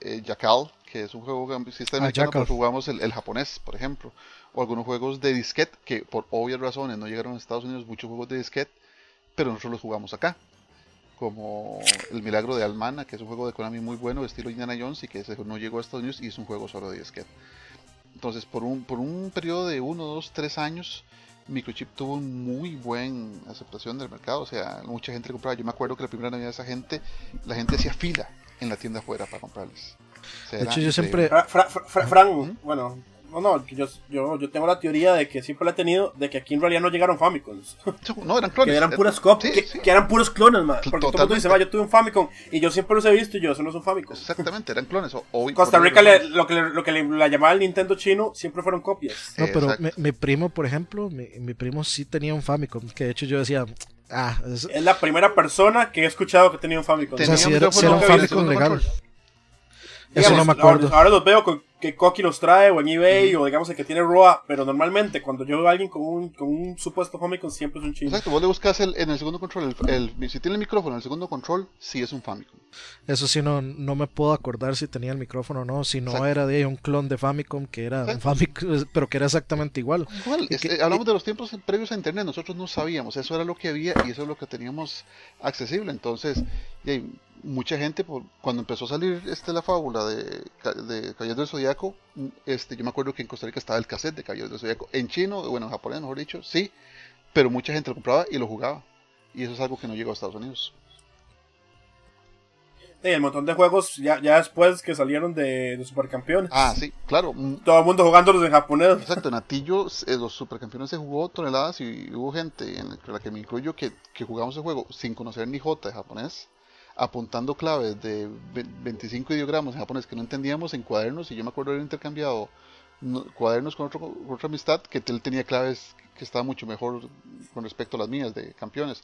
B: eh, Jackal, que es un juego que está en ah, pero jugamos el, el, japonés, por ejemplo, o algunos juegos de disquete que por obvias razones no llegaron a Estados Unidos, muchos juegos de disquete, pero nosotros los jugamos acá como El Milagro de Almana, que es un juego de Konami muy bueno, estilo Indiana Jones, y que no llegó a Estados Unidos y es un juego solo de disquete. Entonces, por un, por un periodo de 1, 2, 3 años, Microchip tuvo muy buena aceptación del mercado, o sea, mucha gente compraba. Yo me acuerdo que la primera Navidad esa gente, la gente hacía fila en la tienda afuera para comprarles.
A: O sea, de hecho, yo siempre.
C: Fra, Fra, Fra, Fran, ¿Mm? bueno, no, no, yo, yo, yo tengo la teoría de que siempre la he tenido, de que aquí en realidad no llegaron Famicoms.
B: No, eran clones.
C: que eran puras copias, sí, sí. que, eran puros clones, man. Porque todo el mundo dice, va, yo tuve un Famicom y yo siempre los he visto y yo, eso no son Famicom.
B: Exactamente, eran clones. O, o
C: Costa Rica, le, lo que, lo que le, la llamaba el Nintendo chino, siempre fueron copias.
A: No, pero mi, mi, primo, por ejemplo, mi, mi, primo sí tenía un Famicom, que de hecho yo decía, ah.
C: Es, es la primera persona que he escuchado que tenía un Famicom.
A: O sea, si era, si era un Famicom legal. Eso no me acuerdo.
C: Ahora, ahora los veo con, que Koki los trae o en eBay mm. o digamos el que tiene ROA, pero normalmente cuando yo veo a alguien con un, con un supuesto Famicom siempre es un chino.
B: Exacto, vos le buscas el, en el segundo control, el, el, si tiene el micrófono en el segundo control, sí es un Famicom.
A: Eso sí, no, no me puedo acordar si tenía el micrófono o no, si no Exacto. era de un clon de Famicom que era Exacto. un Famicom, pero que era exactamente igual.
B: Igual,
A: que,
B: hablamos de los tiempos previos a Internet, nosotros no sabíamos, eso era lo que había y eso es lo que teníamos accesible, entonces... Y, mucha gente por, cuando empezó a salir este la fábula de, de Caballeros del Zodíaco este yo me acuerdo que en Costa Rica estaba el cassette de Caballeros del Zodíaco en chino bueno en japonés mejor dicho sí pero mucha gente lo compraba y lo jugaba y eso es algo que no llegó a Estados Unidos
C: Sí, el montón de juegos ya, ya después que salieron de, de, Supercampeones.
B: Ah, sí, claro.
C: Todo el mundo jugándolos en japonés.
B: Exacto, en Atillo eh, los Supercampeones se jugó toneladas y hubo gente, en la que me incluyo, que, que jugamos el juego sin conocer ni J de japonés apuntando claves de 25 ideogramas en japonés que no entendíamos en cuadernos y yo me acuerdo haber intercambiado cuadernos con, otro, con otra amistad que él tenía claves que estaban mucho mejor con respecto a las mías de campeones.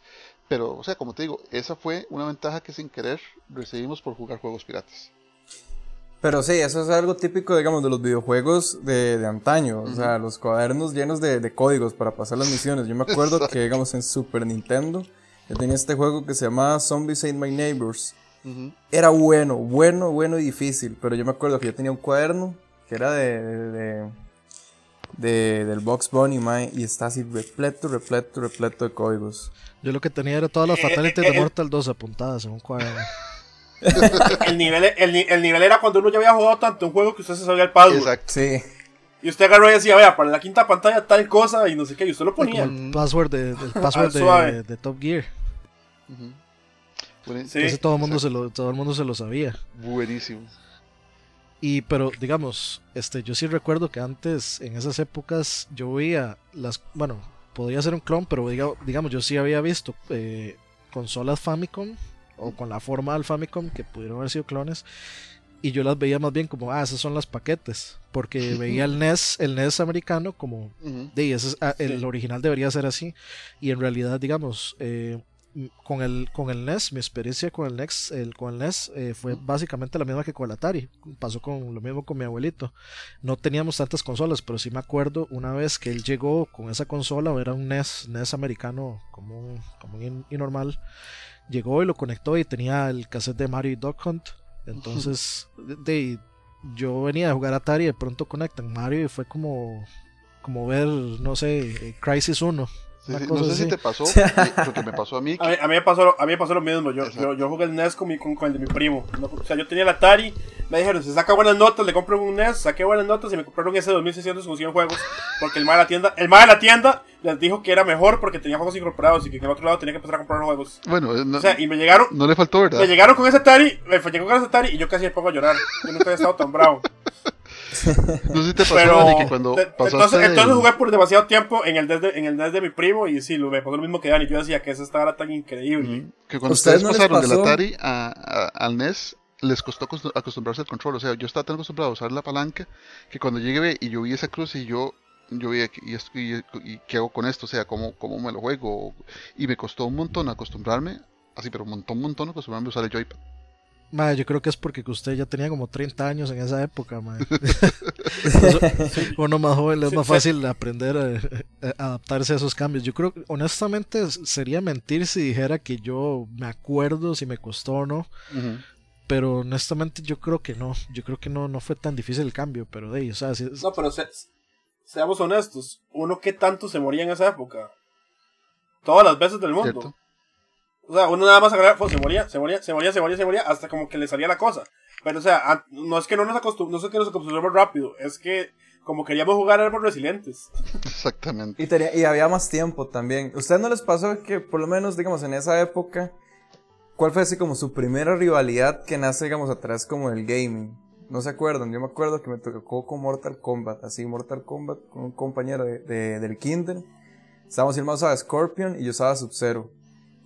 B: Pero, o sea, como te digo, esa fue una ventaja que sin querer recibimos por jugar juegos piratas.
D: Pero sí, eso es algo típico, digamos, de los videojuegos de, de antaño. Uh -huh. O sea, los cuadernos llenos de, de, códigos para pasar las misiones. Yo me acuerdo que, digamos, en Super Nintendo yo tenía este juego que se llamaba Zombies Ain't My Neighbors. Uh -huh. Era bueno, bueno, bueno y difícil. Pero yo me acuerdo que yo tenía un cuaderno que era de, de, de del Box Bunny, mae, y está así repleto, repleto, repleto de códigos.
A: Yo lo que tenía era todas las fatalities de Mortal 2 apuntadas en un cuaderno.
C: el, nivel, el, el, nivel era cuando uno ya había jugado tanto un juego que usted se sabía el password.
D: Exacto. Sí.
C: Y usted agarró y decía, vea, para la quinta pantalla tal cosa y no sé qué, y usted lo ponía.
A: el password de, el password
C: Ah,
A: de, de Top Gear.
C: Sí.
A: Ese todo el mundo se lo, todo el mundo se lo sabía.
B: Buenísimo.
A: Y pero digamos, este yo sí recuerdo que antes en esas épocas yo veía las, bueno, podría ser un clon, pero diga- digamos yo sí había visto eh, consolas Famicom o con la forma del Famicom que pudieron haber sido clones y yo las veía más bien como, ah, esas son las paquetes, porque veía el NES, el NES americano como
B: Ujú.
A: de, ese es- ah, el
C: Sí.
A: original debería ser así. Y en realidad, digamos, eh, con, el, con el NES, mi experiencia con el NES, el, con el NES eh, fue básicamente la misma que con el Atari. Pasó con lo mismo con mi abuelito. No teníamos tantas consolas, pero sí me acuerdo una vez que él llegó con esa consola, era un NES, NES americano común, común y, y normal. Llegó y lo conectó y tenía el cassette de Mario y Duck Hunt. Entonces, de, de- yo venía a jugar Atari y de pronto conectan Mario y fue como como ver, no sé, eh, Crisis 1.
B: Sí, sí, no sé si
A: así.
B: te pasó, eh, porque me pasó a mí.
C: A
B: que-
C: mí, a mí me pasó, lo- a mí me pasó lo mismo. Yo, yo, yo jugué el NES con, mi, con, con el de mi primo. O sea, yo tenía el Atari. Me dijeron, si saca buenas notas, le compro un NES. Saqué buenas notas y me compraron ese 2600 con 100 juegos. Porque el más de la tienda, el más de la tienda les dijo que era mejor porque tenía juegos incorporados y que en el otro lado tenía que empezar a comprar los juegos.
B: Bueno, eh, no,
C: O sea, y me llegaron,
B: no le faltó, ¿verdad?
C: me llegaron con ese Atari, me llegó con ese Atari y yo casi me pongo a llorar. Yo nunca había estado tan bravo.
B: No sé si te pasó,
C: Pero
B: Dani, que cuando pasaste
C: entonces, entonces jugué por demasiado tiempo en el NES de, en el NES de mi primo y sí, lo, me pasó lo mismo que Dani. Yo decía que ese estaba tan increíble.
B: Que cuando
D: ¿Ustedes
B: ustedes
D: no
B: pasaron del? Atari a, a- al NES, les costó acostu- acostumbrarse al control. O sea, yo estaba tan acostumbrado a usar la palanca que cuando llegué y yo vi esa cruz y yo, yo vi, ¿y, esto- y- y qué hago con esto? O sea, ¿cómo, ¿cómo me lo juego? Y me costó un montón acostumbrarme, así, pero un montón, un montón acostumbrarme a usar el joypad.
A: Madre, yo creo que es porque usted ya tenía como 30 años en esa época, madre. Uno más joven le es más fácil aprender a, a adaptarse a esos cambios. Yo creo que honestamente sería mentir si dijera que yo me acuerdo si me costó o no, pero honestamente yo creo que no. Yo creo que no, no fue tan difícil el cambio, pero de ahí, o sea, si es-
C: No, pero se- seamos honestos. Uno que tanto se moría en esa época. Todas las veces del mundo.
B: ¿Cierto?
C: O sea, uno nada más agarraba, pues, se moría, se moría, se moría, se moría, se moría, hasta como que le salía la cosa. Pero, o sea, no es que no nos acostum no es que nos acostumbramos rápido, es que como queríamos jugar éramos resilientes.
B: Exactamente.
D: Y, tenía, y había más tiempo también. ¿Usted no les pasó que por lo menos, digamos, en esa época, cuál fue así como su primera rivalidad que nace, digamos, atrás como del gaming? ¿No se acuerdan? Yo me acuerdo que me tocó con Mortal Kombat, así Mortal Kombat con un compañero de, de- del Kinder. Estábamos mae usaba Scorpion y yo usaba Sub-Zero.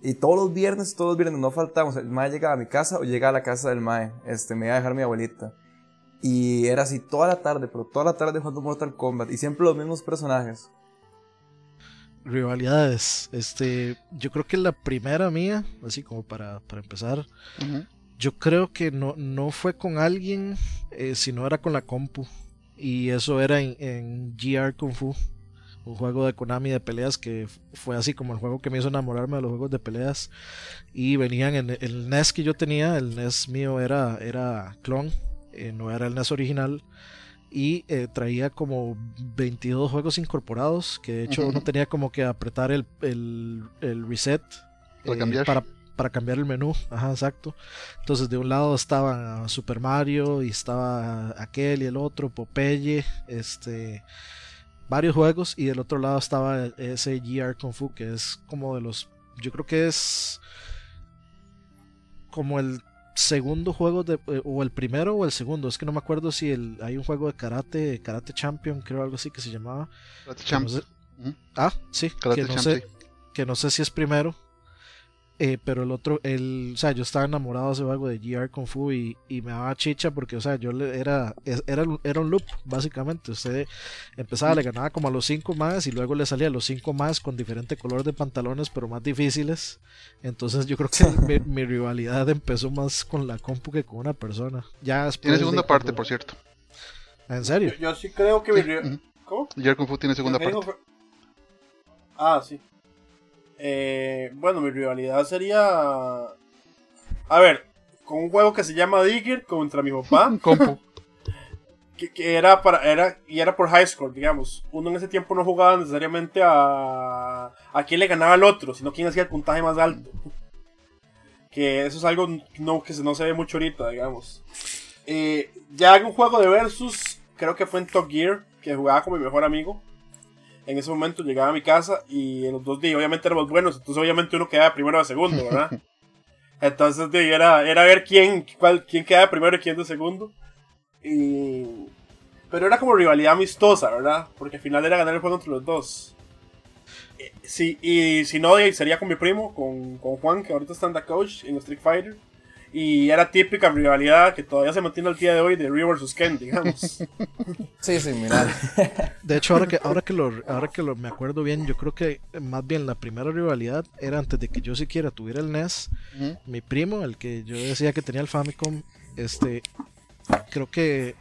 D: Y todos los viernes, todos los viernes, no faltamos. El mae llegaba a mi casa o llegaba a la casa del mae. Este, me iba a dejar mi abuelita. Y era así toda la tarde, pero toda la tarde jugando Mortal Kombat. Y siempre los mismos personajes.
A: rivalidades. Este, yo creo que la primera mía, así como para, para empezar, yo creo que no, no fue con alguien, eh, sino era con la compu. Y eso era en, en GR Kung Fu, un juego de Konami de peleas que fue así como el juego que me hizo enamorarme de los juegos de peleas. Y venían en el NES que yo tenía, el NES mío era, era clon, eh, no era el NES original. Y eh, traía como 22 juegos incorporados, que de hecho
B: Ujú.
A: uno tenía como que apretar el, el, el reset
B: Para
A: eh,
B: cambiar.
A: para, para cambiar el menú. Ajá, exacto. Entonces de un lado estaba Super Mario y estaba aquel y el otro, Popeye, este varios juegos y del otro lado estaba ese GR Kung Fu que es como de los yo creo que es como el segundo juego de, eh, o el primero o el segundo, es que no me acuerdo si el, hay un juego de karate, karate champion, creo algo así que se llamaba.
B: Karate
A: que
B: Champ.
A: no sé-
B: Ujú.
A: ah, sí,
B: Karate
A: que no
B: Champ,
A: sé, que no sé si es primero. Eh, pero el otro, el, o sea, yo estaba enamorado de ese de GR Kung Fu y, y me daba chicha porque, o sea, yo le, era, era, era un loop, básicamente. Usted empezaba, le ganaba como a los 5 más y luego le salía a los 5 más con diferente color de pantalones, pero más difíciles. Entonces yo creo que mi, mi rivalidad empezó más con la compu que con una persona. Ya
B: Tiene
A: de
B: segunda
A: cuando-
B: parte, por cierto.
A: ¿En serio?
C: yo sí creo que mi... ¿Cómo?
B: Jerry Kung Fu tiene segunda
C: ¿Qué
B: parte.
C: Ah, sí. Eh, bueno, mi rivalidad sería... A ver, con un juego que se llama Digger contra mi papá.
B: Compu.
C: que, que era para era y era por high score digamos uno en ese tiempo no jugaba necesariamente a a quién le ganaba al otro sino quién hacía el puntaje más alto que eso es algo no que no se ve mucho ahorita digamos Eh, ya en un juego de versus creo que fue en Top Gear que jugaba con mi mejor amigo. En ese momento llegaba a mi casa y en los dos días obviamente éramos buenos, entonces obviamente uno quedaba primero o segundo, ¿verdad? entonces era, era ver quién, cuál, quién quedaba primero y quién de segundo. Y... Pero era como rivalidad amistosa, ¿verdad? Porque al final era ganar el juego entre los dos. Eh, Sí, y si no, sería con mi primo, con, con Juan, que ahorita está en The Coach en Street Fighter. Y era típica rivalidad que todavía se mantiene al día de hoy de Ryu vs. Ken, digamos.
D: Sí, sí, mira.
A: De hecho, ahora que, ahora que, lo, ahora que lo, me acuerdo bien, yo creo que más bien la primera rivalidad era antes de que yo siquiera tuviera el NES. Mi primo, el que yo decía que tenía el Famicom, este, creo que,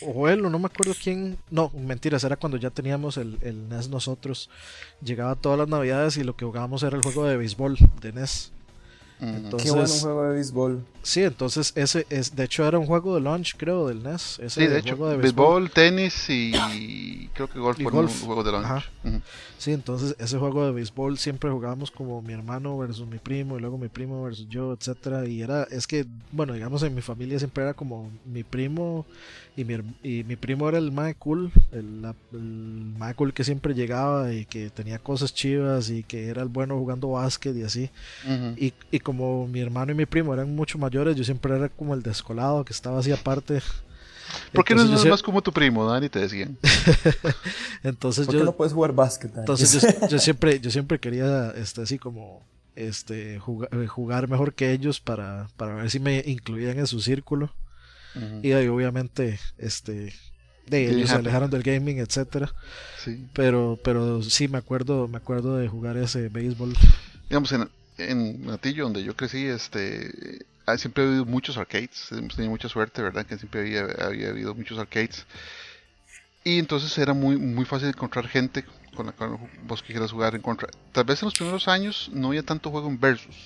A: o él, o no me acuerdo quién, no, mentiras, era cuando ya teníamos el, el NES nosotros. Llegaba todas las navidades y lo que jugábamos era el juego de béisbol de NES. Entonces,
D: Qué bueno un juego de béisbol.
A: Sí, entonces ese es, de hecho era un juego de launch, creo, del NES. Ese
B: Sí, de hecho,
A: juego de
B: béisbol, tenis y creo que golf
A: Y
B: fueron
A: golf.
B: juegos de launch.
A: Ajá.
B: Ujú.
A: Sí, entonces ese juego de béisbol siempre jugábamos como mi hermano versus mi primo y luego mi primo versus yo, etcétera y era es que bueno, digamos en mi familia siempre era como mi primo y mi, y mi primo era el mae cool, el, la- el mae cool que siempre llegaba y que tenía cosas chivas y que era el bueno jugando básquet y así. Y, y como mi hermano y mi primo eran mucho mayores, yo siempre era como el descolado que estaba así aparte.
B: ¿Por qué no
A: Entonces
B: es
A: yo
B: más como tu primo, Dani? Te decían.
A: Entonces
D: ¿Por
A: yo,
D: qué no puedes jugar básquet? Dani?
A: Entonces yo, yo siempre, yo siempre quería este así como este jugar, jugar mejor que ellos para, para ver si me incluían en su círculo.
B: Ujú.
A: Y ahí obviamente este de ellos se alejaron del gaming, etcétera.
B: Sí.
A: Pero, pero sí me acuerdo, me acuerdo de jugar ese béisbol.
B: Digamos, en, en Natillo, donde yo crecí, este, siempre ha habido muchos arcades. Hemos tenido mucha suerte, ¿verdad? Que siempre había, había habido muchos arcades. Y entonces era muy, muy fácil encontrar gente con la cual vos quisieras jugar en contra. Tal vez en los primeros años no había tanto juego en versus.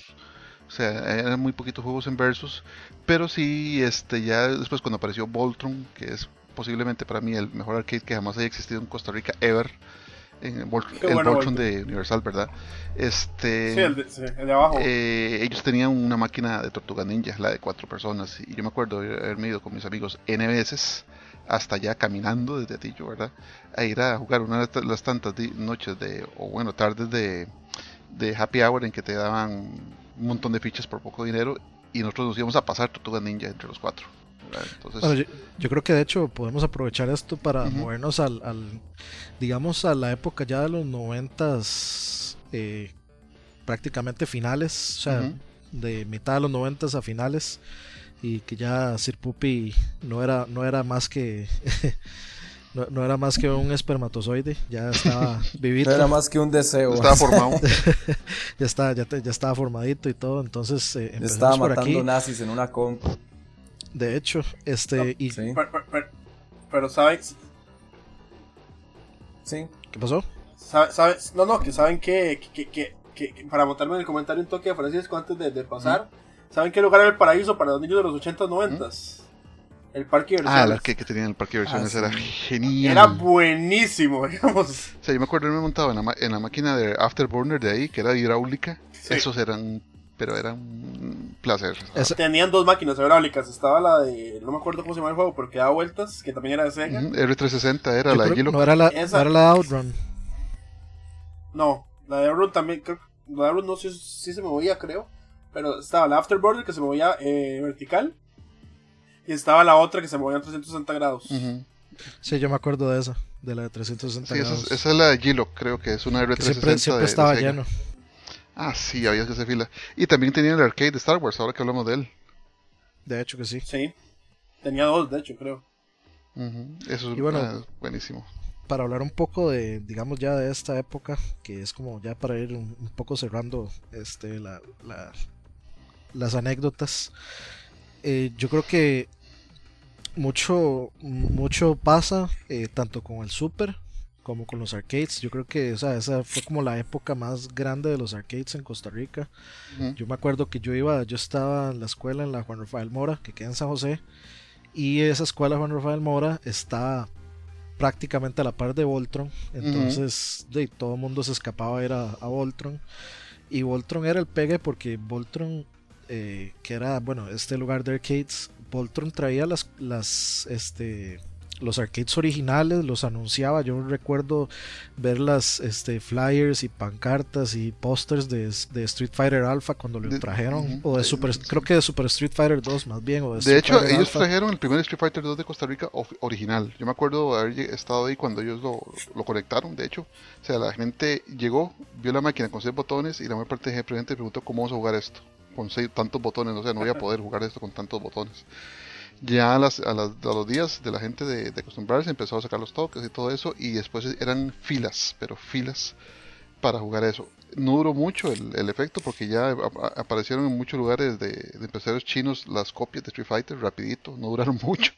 B: O sea, eran muy poquitos juegos en versus. Pero sí, este, ya después cuando apareció Voltron, que es posiblemente para mí el mejor arcade que jamás haya existido en Costa Rica ever. En el,
C: bueno,
B: Voltron
C: Voltron.
B: de Universal, ¿verdad? Este,
C: Sí, el de, sí, el de abajo.
B: eh, ellos tenían una máquina de tortuga ninja, la de cuatro personas, y yo me acuerdo haberme ido con mis amigos N veces hasta allá caminando desde Atillo, ¿verdad? A ir a jugar una de las tantas noches de, o bueno, tardes de, de happy hour en que te daban un montón de fichas por poco dinero y nosotros nos íbamos a pasar tortuga ninja entre los cuatro. Entonces,
A: Bueno, yo, yo creo que de hecho podemos aprovechar esto para
B: Ujú.
A: movernos al, al, digamos, a la época ya de los noventas, eh, prácticamente finales, o sea, de mitad de los noventas a finales, y que ya Sir Puppy no era, no era más que, no, no era más que un espermatozoide, ya estaba vivito,
D: No era más que un deseo.
B: estaba formado.
A: ya estaba, ya, te- ya estaba formadito y todo, entonces eh, empezamos
D: Estaba
A: por
D: matando
A: aquí,
D: nazis en una comp.
A: De hecho, este, y
D: Sí,
C: Pero, pero- pero- pero ¿saben,
D: sí.
A: ¿qué pasó?
C: sabe- sabe- no, no, que saben que, que, que, que- que- para montarme en el comentario un toque de Francisco antes de, de pasar, ¿saben qué lugar era el paraíso para los niños de los 80s, 90s? El parque de
B: Ah, el arcade que tenían en el parque de
D: Ah,
B: versiones
D: sí.
B: era genial.
C: Era buenísimo, digamos.
B: O sea, yo me acuerdo haberme montado en la, ma- en la máquina de Afterburner de ahí, que era hidráulica.
C: Sí.
B: Esos eran, pero eran un placer.
C: Tenían dos máquinas hidráulicas. Estaba la de. No me acuerdo cómo se llama el juego, porque daba vueltas, que también era de Sega.
B: Ujú, R360 era
A: Yo
B: la de
A: no era la,
C: Esa-
A: no era la Outrun.
C: No, la de Run también. Creo, la de Run no sé si se movía, creo. Pero estaba la Afterburner que se movía eh, vertical. Y estaba la otra que se movía en 360 grados.
B: Ujú.
A: Sí, yo me acuerdo de esa, de la de 360
B: Sí, esa,
A: grados.
B: es- esa es la de Gilo, creo que es una
A: que
B: R360
A: siempre, siempre
B: de- de
A: estaba
B: Sega.
A: lleno.
B: Ah, sí, había que hacer fila. Y también tenían el arcade de Star Wars, ahora que hablamos de él.
A: De hecho que sí.
C: Sí. Tenía dos, de hecho, creo.
B: Ujú, Eso es
A: Y bueno,
B: ah, buenísimo.
A: Para hablar un poco de, digamos ya de esta época, que es como ya para ir un, un poco cerrando este la, la- las anécdotas. eh, yo creo que mucho, mucho pasa eh, tanto con el Super como con los arcades. Yo creo que o sea, esa fue como la época más grande de los arcades en Costa Rica. Yo me acuerdo que yo iba, yo estaba en la escuela en la Juan Rafael Mora, que queda en San José, y esa escuela Juan Rafael Mora está prácticamente a la par de Voltron, entonces de, todo el mundo se escapaba a ir a, a Voltron, y Voltron era el pegue porque Voltron, eh, que era, bueno, este lugar de arcades, Voltron traía las, las, este, los arcades originales los anunciaba. Yo recuerdo ver las este, flyers y pancartas y pósters de, Street Fighter Alpha cuando lo trajeron. O de Super, creo que de Super Street Fighter 2 más bien.
B: de, hecho, ellos trajeron el primer Street Fighter 2 de Costa Rica original. Yo me acuerdo haber estado ahí cuando ellos lo, lo conectaron, de hecho. O sea, la gente llegó, vio la máquina con seis botones y la mayor parte de gente preguntó cómo vamos a jugar esto. Con seis, tantos botones, o sea, no voy a poder jugar esto con tantos botones ya a, las, a, los días de la gente de, de, acostumbrarse empezó a sacar los toques y todo eso y después eran filas, pero filas para jugar eso. No duró mucho el, efecto porque ya aparecieron en muchos lugares de, de, empresarios chinos las copias de Street Fighter rapidito, no duraron mucho.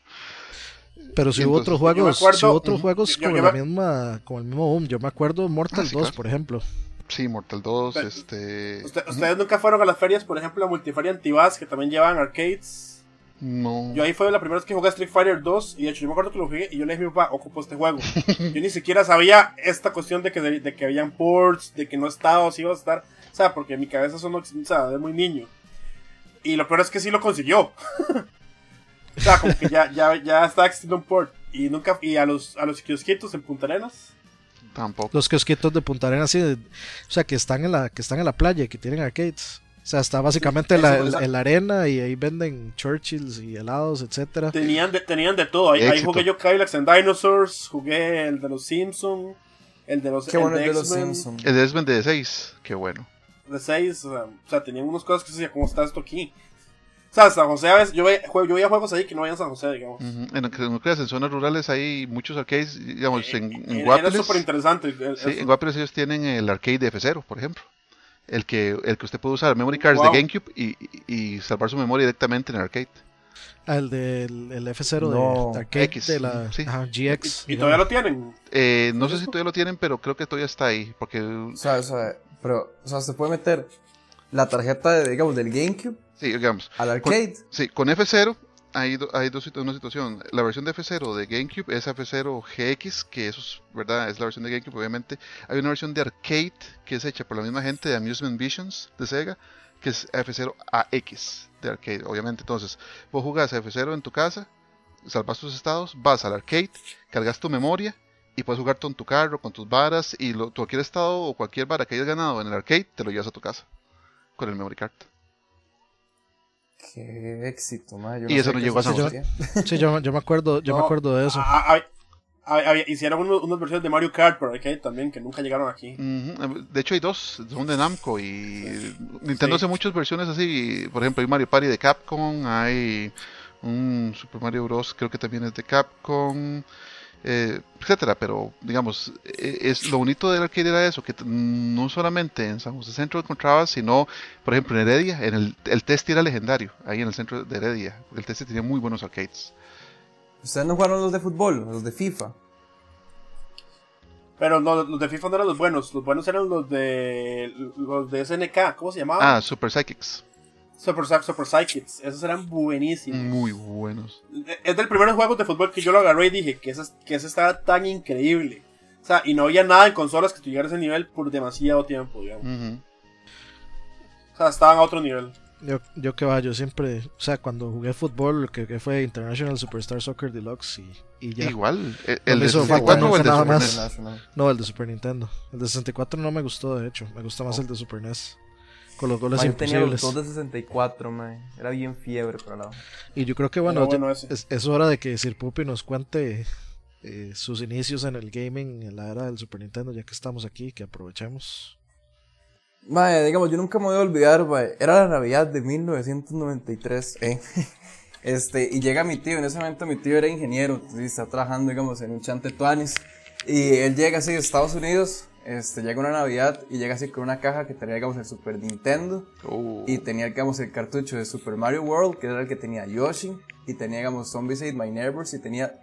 A: Pero si hubo otros juegos, si otros juegos con la misma, con el mismo boom, yo me acuerdo Mortal 2, ah, por ejemplo.
B: Sí, Mortal 2, este...
C: ¿Ustedes nunca fueron a las ferias, por ejemplo, a Multiferia Antibas, que también llevan arcades?
B: No.
C: Yo ahí fue la primera vez que jugué Street Fighter 2 y de hecho yo me acuerdo que lo jugué y yo le dije a mi papá, ocupo este juego. yo ni siquiera sabía esta cuestión de que, de, que habían ports, de que no estaba o si iba a estar. O sea, porque en mi cabeza eso no o sea, es muy niño. Y lo peor es que sí lo consiguió. o sea, como que ya, ya, ya estaba existiendo un port. Y nunca, y a los, a los kiosquitos en Punta Arenas.
B: Tampoco.
A: Los kiosquitos de Punta Arenas, sí, o sea, que están en la, que están en la playa, que tienen arcades. O sea, está básicamente en la, arena y ahí venden Churchills y helados, etcétera.
C: Tenían de, tenían de todo. Ahí, jugué yo Kylax and Dinosaurs, jugué el de los Simpsons, el de los,
D: Qué bueno el de, los Simpsons.
B: El de X-Men de 6, qué bueno.
C: De 6, o sea, tenían unas cosas que se decía, ¿cómo está esto aquí? O sea, San José a veces, yo veía, yo veía juegos ahí que no vayan a San José, digamos.
B: En, no creas, en zonas rurales hay muchos arcades, digamos, en, en
C: eh, Era súper interesante.
B: Sí, en Guapiles ellos tienen el arcade de F0, por ejemplo el que, el que usted puede usar memory cards de GameCube y, y, salvar su memoria directamente en el arcade.
A: Ah, el del el F0 de arcade X, de la GX.
C: ¿Y, todavía lo tienen?
B: Eh, no sé si todavía lo tienen, pero creo que todavía está ahí. Porque...
D: O sea, o sea, pero, o sea, se puede meter la tarjeta, de, digamos, del GameCube
B: sí, digamos,
D: al arcade.
B: sí, con F0 hay, hay dos, una situación. La versión de F0 de GameCube es F0 GX, que eso es verdad, es la versión de GameCube, obviamente. Hay una versión de arcade que es hecha por la misma gente de Amusement Visions de Sega, que es F0 AX de arcade, obviamente. Entonces, vos jugás a F0 en tu casa, salvas tus estados, vas al arcade, cargas tu memoria y puedes jugar con tu carro, con tus varas y lo, cualquier estado o cualquier vara que hayas ganado en el arcade te lo llevas a tu casa con el memory card.
D: Qué éxito,
B: y eso no llegó a San
A: Sí, yo, me acuerdo, yo me acuerdo de eso.
C: hicieron unas versiones de Mario Kart por arcade también que nunca llegaron aquí.
B: De hecho hay dos, son de Namco y Nintendo hace muchas versiones así. Por ejemplo hay Mario Party de Capcom, hay un Super Mario Bros. creo que también es de Capcom eh, etcétera. Pero, digamos, e, es lo bonito del arcade era eso, que no solamente en San José Centro encontrabas, sino, por ejemplo, en Heredia, en el, el Testi era legendario, ahí en el centro de Heredia. El Testi tenía muy buenos arcades.
D: ¿Ustedes no jugaron los de fútbol, los de FIFA?
C: Pero no, los de FIFA no eran los buenos, los buenos eran los de los de SNK, ¿cómo se llamaba?
B: Ah, Super Psychics.
C: Super, Super Psychics. Esos eran buenísimos.
B: Muy buenos.
C: Es del primer juego de fútbol que yo lo agarré y dije que ese, que ese estaba tan increíble. O sea, y no había nada en consolas que tuviera ese nivel por demasiado tiempo, digamos. O sea, estaban a otro nivel.
A: Yo, yo que va, yo siempre, o sea, cuando jugué fútbol, que, que fue International Superstar Soccer Deluxe y, y ya.
B: Igual, el, el de 64 o el de Super NES.
A: No, el de Super Nintendo. El de 64 no me gustó, de hecho, me gusta más el de Super NES con los goles imposibles. tenía los
D: dos de 64, man. Era bien fiebre para lado.
A: Y yo creo que, bueno, es, hora de que Sir Puppy nos cuente eh, sus inicios en el gaming en la era del Super Nintendo, ya que estamos aquí, que aprovechemos.
D: Mae, digamos, yo nunca me voy a olvidar, mae. Era la Navidad de 1993, ¿eh? Este, y llega mi tío, en ese momento mi tío era ingeniero, y está trabajando, digamos, en un chante tuanis. Y él llega así de Estados Unidos este, llega una Navidad y llega así con una caja que tenía, digamos, el Super Nintendo.
B: Uh.
D: Y tenía, digamos, el cartucho de Super Mario World, que era el que tenía Yoshi. Y tenía, digamos, Zombies Ate My Neighbors y tenía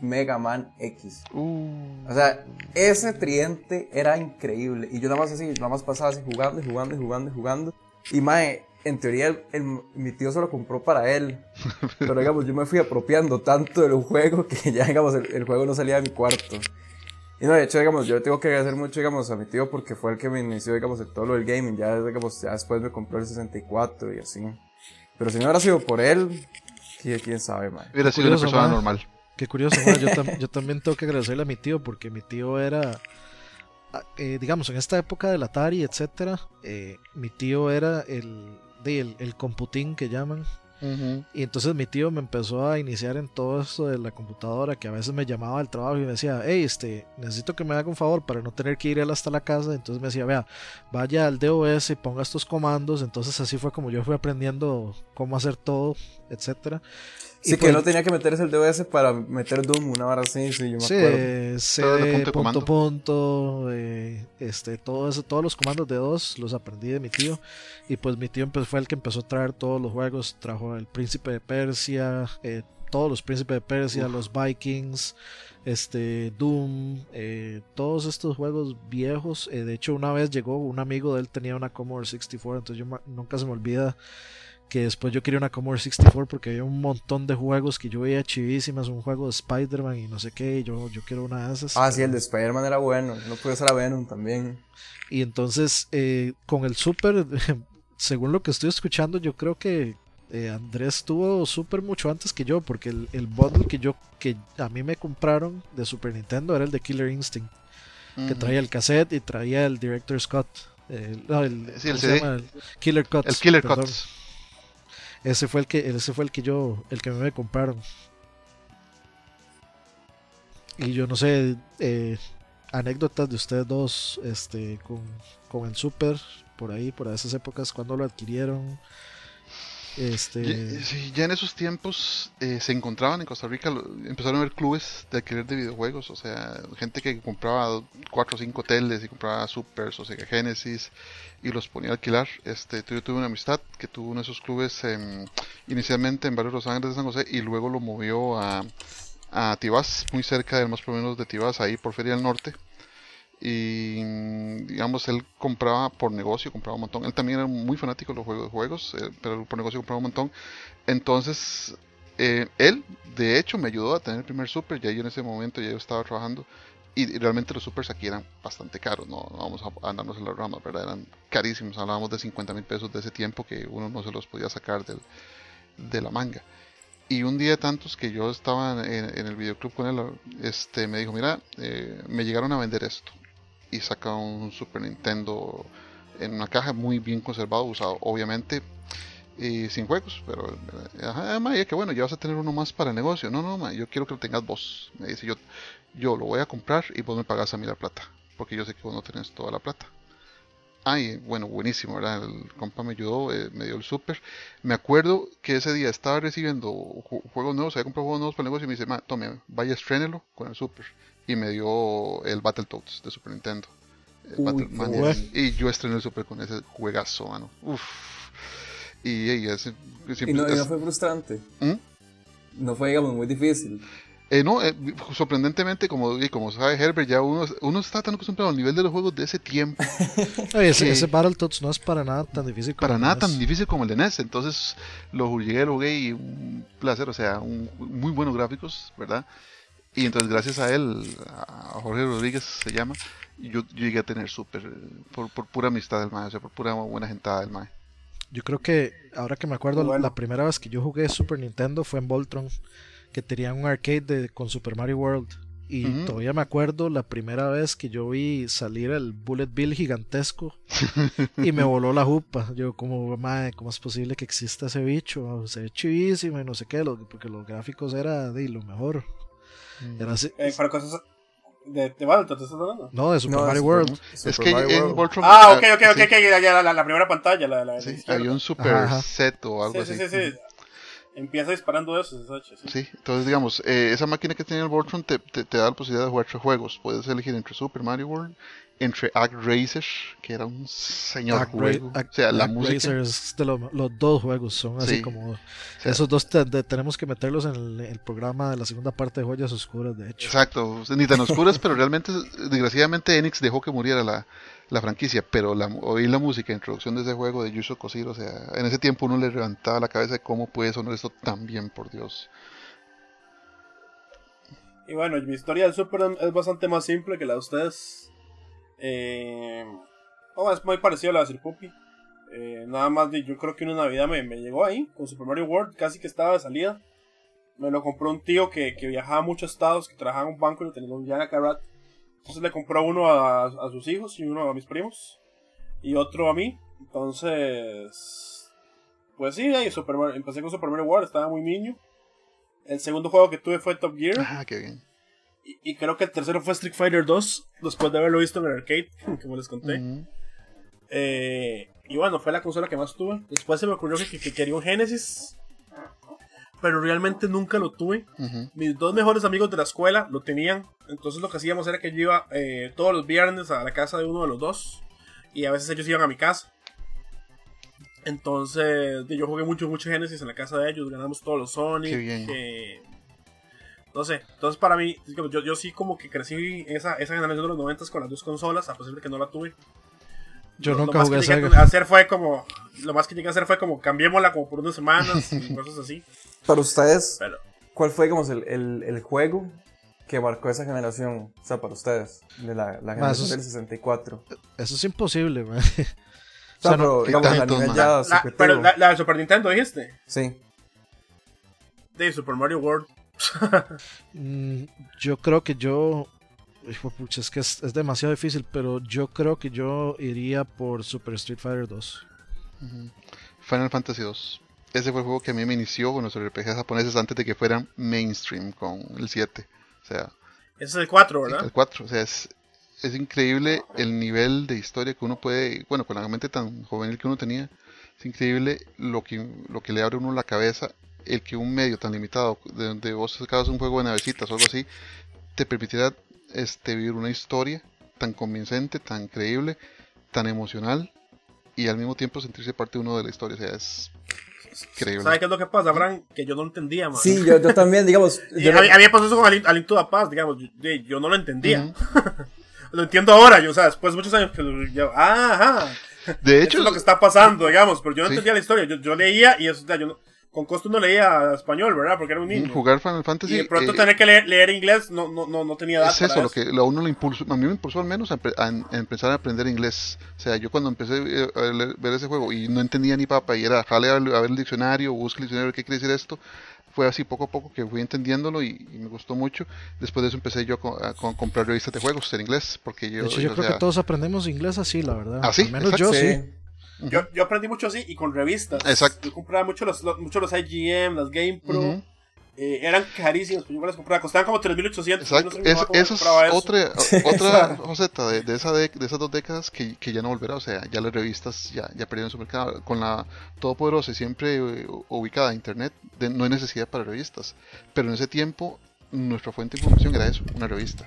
D: Mega Man X.
B: Uh.
D: O sea, ese triente era increíble. Y yo nada más así, nada más pasaba así jugando y jugando y jugando y jugando. Y mae, en teoría mi tío se lo compró para él. Pero digamos, yo me fui apropiando tanto del juego que ya, digamos, el juego no salía de mi cuarto. Y no, de hecho, digamos, yo tengo que agradecer mucho, digamos, a mi tío porque fue el que me inició, digamos, en todo lo del gaming. Ya, digamos, ya después me compró el 64 y así. Pero si no hubiera sido por él, quién sabe, man.
B: Hubiera sido una persona normal.
A: Qué curioso, yo, también tengo que agradecerle a mi tío porque mi tío era, ah, eh, digamos, en esta época del Atari, etcétera, eh, mi tío era el, el, el computín que llaman, y entonces mi tío me empezó a iniciar en todo esto de la computadora, que a veces me llamaba al trabajo y me decía, hey, este, necesito que me haga un favor para no tener que ir él hasta la casa. Entonces me decía, vea, vaya al DOS y ponga estos comandos. Entonces así fue como yo fui aprendiendo cómo hacer todo, etcétera.
D: Sí, que no tenía que meterse el DOS para meter Doom, una barra así, sí, yo me
A: sí,
D: acuerdo.
A: CD, punto, punto, eh, este, todo eso, todos los comandos de DOS los aprendí de mi tío. Y pues mi tío fue el que empezó a traer todos los juegos, trajo el Príncipe de Persia, eh, todos los Príncipes de Persia, los Vikings, este, Doom, eh, todos estos juegos viejos. de hecho, una vez llegó un amigo de él, tenía una Commodore 64, entonces yo nunca se me olvida que después yo quería una Commodore 64 porque había un montón de juegos que yo veía chivísimas, un juego de Spider-Man y no sé qué, y yo, yo quiero una de esas.
D: Ah, sí, el de Spider-Man era bueno, no puede ser a Venom también.
A: Y entonces, eh, con el Super, según lo que estoy escuchando, yo creo que eh, Andrés tuvo Super mucho antes que yo, porque el, el bundle que yo, que a mí me compraron de Super Nintendo era el de Killer Instinct, que traía el cassette y traía el Director Scott. no, el,
B: sí, el, CD.
A: Killer Cuts.
B: El Killer Cuts.
A: Ese fue el que, ese fue el que yo, el que me compraron. Y yo no sé, eh, anécdotas de ustedes dos, este, con, con el Super, por ahí, por esas épocas, cuando lo adquirieron. Este...
B: Ya, en esos tiempos eh, se encontraban en Costa Rica, empezaron a haber clubes de alquiler de videojuegos, o sea, gente que compraba 4 o 5 teles y compraba Supers o Sega Genesis y los ponía a alquilar. Este, yo tuve una amistad que tuvo uno de esos clubes inicialmente en Barrio Los Ángeles de San José y luego lo movió a, a Tibás, muy cerca del más o de Tibás, ahí por Feria del Norte y digamos él compraba por negocio compraba un montón. Él también era muy fanático de los juegos de juegos eh, pero por negocio compraba un montón. Entonces eh, él de hecho me ayudó a tener el primer super. Ya yo en ese momento ya yo estaba trabajando y, realmente los supers aquí eran bastante caros no, vamos a andarnos en las ramas eran carísimos. Hablábamos de 50 mil pesos de ese tiempo que uno no se los podía sacar del, de la manga. Y un día tantos que yo estaba en, el videoclub con él, este, me dijo, mira, eh, me llegaron a vender esto y saca un Super Nintendo en una caja muy bien conservado, usado obviamente y sin juegos, pero ajá, que bueno, ya vas a tener uno más para el negocio. No, no, yo quiero que lo tengas vos. Me dice, yo, yo lo voy a comprar y vos me pagas a mí la plata, porque yo sé que vos no tenés toda la plata. Ay, bueno, buenísimo, ¿verdad? El compa me ayudó, eh, me dio el super. Me acuerdo que ese día estaba recibiendo juegos nuevos, había comprado juegos nuevos para el negocio y me dice, tome, vaya, estrénelo con el super y me dio el Battletoads de Super Nintendo. y yo estrené el Super con ese juegazo, mano. Uf. Y, y, ese,
D: ¿Y, no, no, fue frustrante. ¿Mm? No fue, digamos, muy difícil.
B: Eh, no, eh, sorprendentemente, como, como sabe Herbert, ya uno, uno está tan acostumbrado al nivel de los juegos de ese tiempo.
A: ese, ese, Battletoads no es para nada tan difícil
B: como Para nada tan difícil como el de NES. Entonces lo jugué, lo jugué y un placer, o sea, un, muy buenos gráficos, ¿verdad? Y entonces gracias a él, a Jorge Rodríguez se llama, yo, llegué a tener súper, por, pura amistad del MAE, o sea, por pura buena gentada del MAE.
A: Yo creo que, ahora que me acuerdo, la primera vez que yo jugué Super Nintendo fue en Voltron, que tenía un arcade con Super Mario World. Y todavía me acuerdo la primera vez que yo vi salir el Bullet Bill gigantesco y me voló la jupa. Yo como, madre, ¿cómo es posible que exista ese bicho? Se ve chivísimo y no sé qué, porque los gráficos era de lo mejor.
C: Era así. Eh, para cosas de, de Battletoads, ¿te estás hablando?
A: No, de Super Mario World.
B: es que en Voltron.
C: Ah, ok, ok, ok, ok, ya, la, la, primera pantalla. La, la,
B: sí, había un Super Set o algo
C: así.
B: Sí,
C: sí, sí. Empieza disparando eso,
B: sí. sí, entonces digamos, eh, esa máquina que tenía el Voltron te, te, te, da la posibilidad de jugar tres juegos. Puedes elegir entre Super Mario World, entre Act Racer, que era un señor juego. o sea, la música.
A: de los dos juegos son así como. esos dos tenemos que meterlos en el, programa de la segunda parte de Joyas Oscuras, de hecho.
B: Exacto, ni tan oscuras, pero realmente, desgraciadamente, Enix dejó que muriera la, la franquicia. Pero la, oír la música, introducción de ese juego de Yuzo Koshiro, o sea, en ese tiempo uno le levantaba la cabeza de cómo puede sonar esto tan bien, por Dios.
C: Y bueno, mi historia del Super es bastante más simple que la de ustedes. Eh, es muy parecido a la de Sir Puppy. Eh, nada más de, yo creo que una Navidad me, llegó ahí con Super Mario World, casi que estaba de salida. me lo compró un tío que, viajaba a muchos estados, que trabajaba en un banco y tenía un Yana Karat. Entonces le compró uno a, sus hijos y uno a mis primos. Y otro a mí. Entonces. Pues sí, ahí Super Mario, empecé con Super Mario World, estaba muy niño. El segudo juego que tuve fue Top Gear.
B: Ah, bien.
C: Y, creo que el tercero fue Street Fighter 2, después de haberlo visto en el arcade, como les conté. eh, y bueno, fue la consola que más tuve. Después se me ocurrió que, que quería un Genesis pero realmente nunca lo tuve. Mis dos mejores amigos de la escuela lo tenían, entonces lo que hacíamos era que yo iba eh, todos los viernes a la casa de uno de los dos y a veces ellos iban a mi casa. Entonces yo jugué mucho, mucho Genesis en la casa de ellos, ganamos todos los Sonic. Eh, no sé, entonces para mí, yo, yo sí como que crecí esa, esa generación de los 90 con las dos consolas, a pesar de que no la tuve.
A: Yo nunca
C: lo más
A: jugué
C: que a hacer fue como Lo más que llegué a hacer fue como cambiémosla como por unas semanas y cosas así.
D: Para ustedes, ¿cuál fue digamos, el, el, el, juego que marcó esa generación? O sea, para ustedes, de la, la generación del 64.
A: Eso es imposible, man.
D: O sea, pero, digamos, a nivel ya
C: la, Pero la, la, de Super Nintendo, ¿dijiste?
D: Sí.
C: De Super Mario World.
A: Mm, yo creo que yo Pucha, es que es, es, demasiado difícil, pero yo creo que yo iría por Super Street Fighter 2.
B: Final Fantasy 2. Ese fue el juego que a mí me inició con los RPG japoneses antes de que fueran mainstream con el 7. O sea,
C: ese es el 4, ¿verdad?
B: El 4, o sea, es, es increíble el nivel de historia que uno puede, bueno, con la mente tan juvenil que uno tenía, es increíble lo que, lo que le abre a uno la cabeza, el que un medio tan limitado, de donde vos sacabas un juego de navecitas o algo así, te permitiera este, vivir una historia tan convincente, tan creíble, tan emocional y al mismo tiempo sentirse parte de uno de la historia. O sea, es increíble.
C: ¿Sabes qué es lo que pasa, Fran? Que yo no lo entendía, man.
D: Sí, yo, yo también, digamos.
C: Yo a, mí, me pasó eso con Alin to Paz, digamos. Yo, yo, no lo entendía. lo entiendo ahora, yo, o sea, después de muchos años que yo, ah, ajá.
B: De hecho,
C: es lo que está pasando, digamos, pero yo no entendía la historia. Yo, yo leía y eso, o sea, yo no con costo no leía español, ¿verdad? Porque era un niño.
B: Jugar Final Fantasy.
C: Y de pronto eh, tener que leer, inglés no, no, no, no tenía edad.
B: Es eso, lo que a uno le impulsó, a mí me impulsó al menos a, empezar a aprender inglés. O sea, yo cuando empecé eh, a ver ese juego y no entendía ni papa y era jale a ver el diccionario, busque el diccionario, qué quiere decir esto, fue así poco a poco que fui entendiéndolo y, me gustó mucho. Después de eso empecé yo a, comprar revistas de juegos en inglés. Porque yo,
A: de hecho, yo, creo que todos aprendemos inglés así, la verdad.
B: ¿Ah, sí?
A: Al menos yo sí.
C: Yo, yo aprendí mucho así y con revistas.
B: Exacto.
C: Yo compraba mucho los, mucho los IGM, las Game Pro. Eh, eran carísimos, pero yo las compraba, costaban como 3.800.
B: Exacto, eso, es otra, otra roseta de, de, esa de, de, esas dos décadas que, que, ya no volverá, o sea, ya las revistas ya, ya perdieron su mercado. Con la todopoderosa y siempre eh, ubicada Internet, no hay necesidad para revistas, pero en ese tiempo nuestra fuente de información era eso, una revista.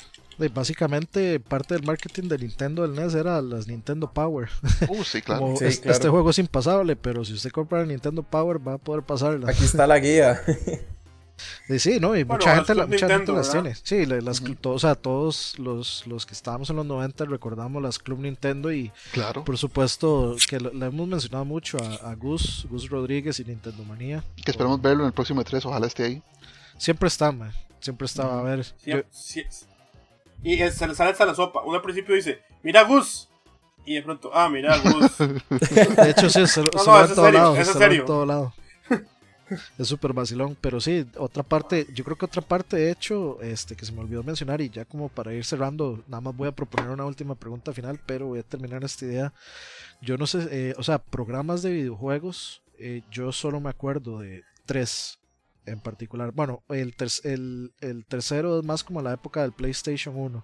A: Básicamente parte del marketing de Nintendo del NES era las Nintendo Power.
B: Uh, sí, claro.
A: Este juego es impasable, pero si usted compra el Nintendo Power va a poder pasarla.
D: Aquí está la guía.
A: Y sí, ¿no? Y mucha gente, la, mucha gente las tiene. Sí, las, o sea, todos los, los que estábamos en los 90 recordamos las Club Nintendo y
B: claro.
A: por supuesto que le hemos mencionado mucho a, Gus, Gus Rodríguez y Nintendo Manía.
B: Que esperamos verlo en el próximo E3, ojalá esté ahí.
A: Siempre está, man. Siempre estaba a ver.
C: Y se le sale hasta la sopa. Uno al principio dice, mira Gus. Y de pronto, ah, mira Gus.
A: De hecho, sí, se, no, no, todo lado. Es serio. todo lado. Es súper vacilón, pero sí, otra parte, yo creo que otra parte de hecho, este que se me olvidó mencionar y ya como para ir cerrando, nada más voy a proponer una última pregunta final, pero voy a terminar esta idea. Yo no sé, eh, o sea, programas de videojuegos, eh, yo solo me acuerdo de tres en particular. Bueno, el, el, el, tercero es más como la época del PlayStation 1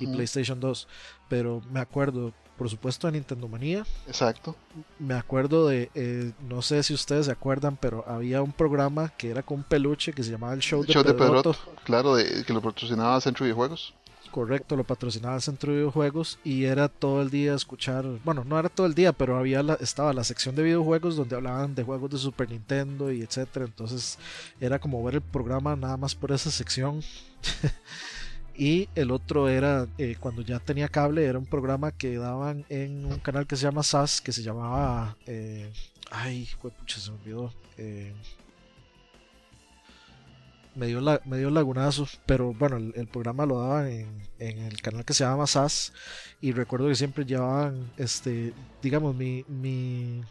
A: y PlayStation 2. Pero me acuerdo, por supuesto, de Nintendo Manía.
B: Exacto.
A: Me acuerdo de, eh, no sé si ustedes se acuerdan, pero había un programa que era con un peluche que se llamaba el Show, de, Pedroto.
B: Claro, de, que lo patrocinaba Centro Videojuegos.
A: Correcto, lo patrocinaba el Centro de Videojuegos y era todo el día escuchar, bueno, no era todo el día, pero había la, estaba la sección de videojuegos donde hablaban de juegos de Super Nintendo y etcétera, entonces era como ver el programa nada más por esa sección. y el otro era eh, cuando ya tenía cable, era un programa que daban en un canal que se llama SAS, que se llamaba, eh, ay, pucha, se me olvidó. Eh, me dio, la, me dio lagunazo, pero bueno, el, programa lo daban en, en, el canal que se llama SAS y recuerdo que siempre llevaban, este, digamos, mi, mi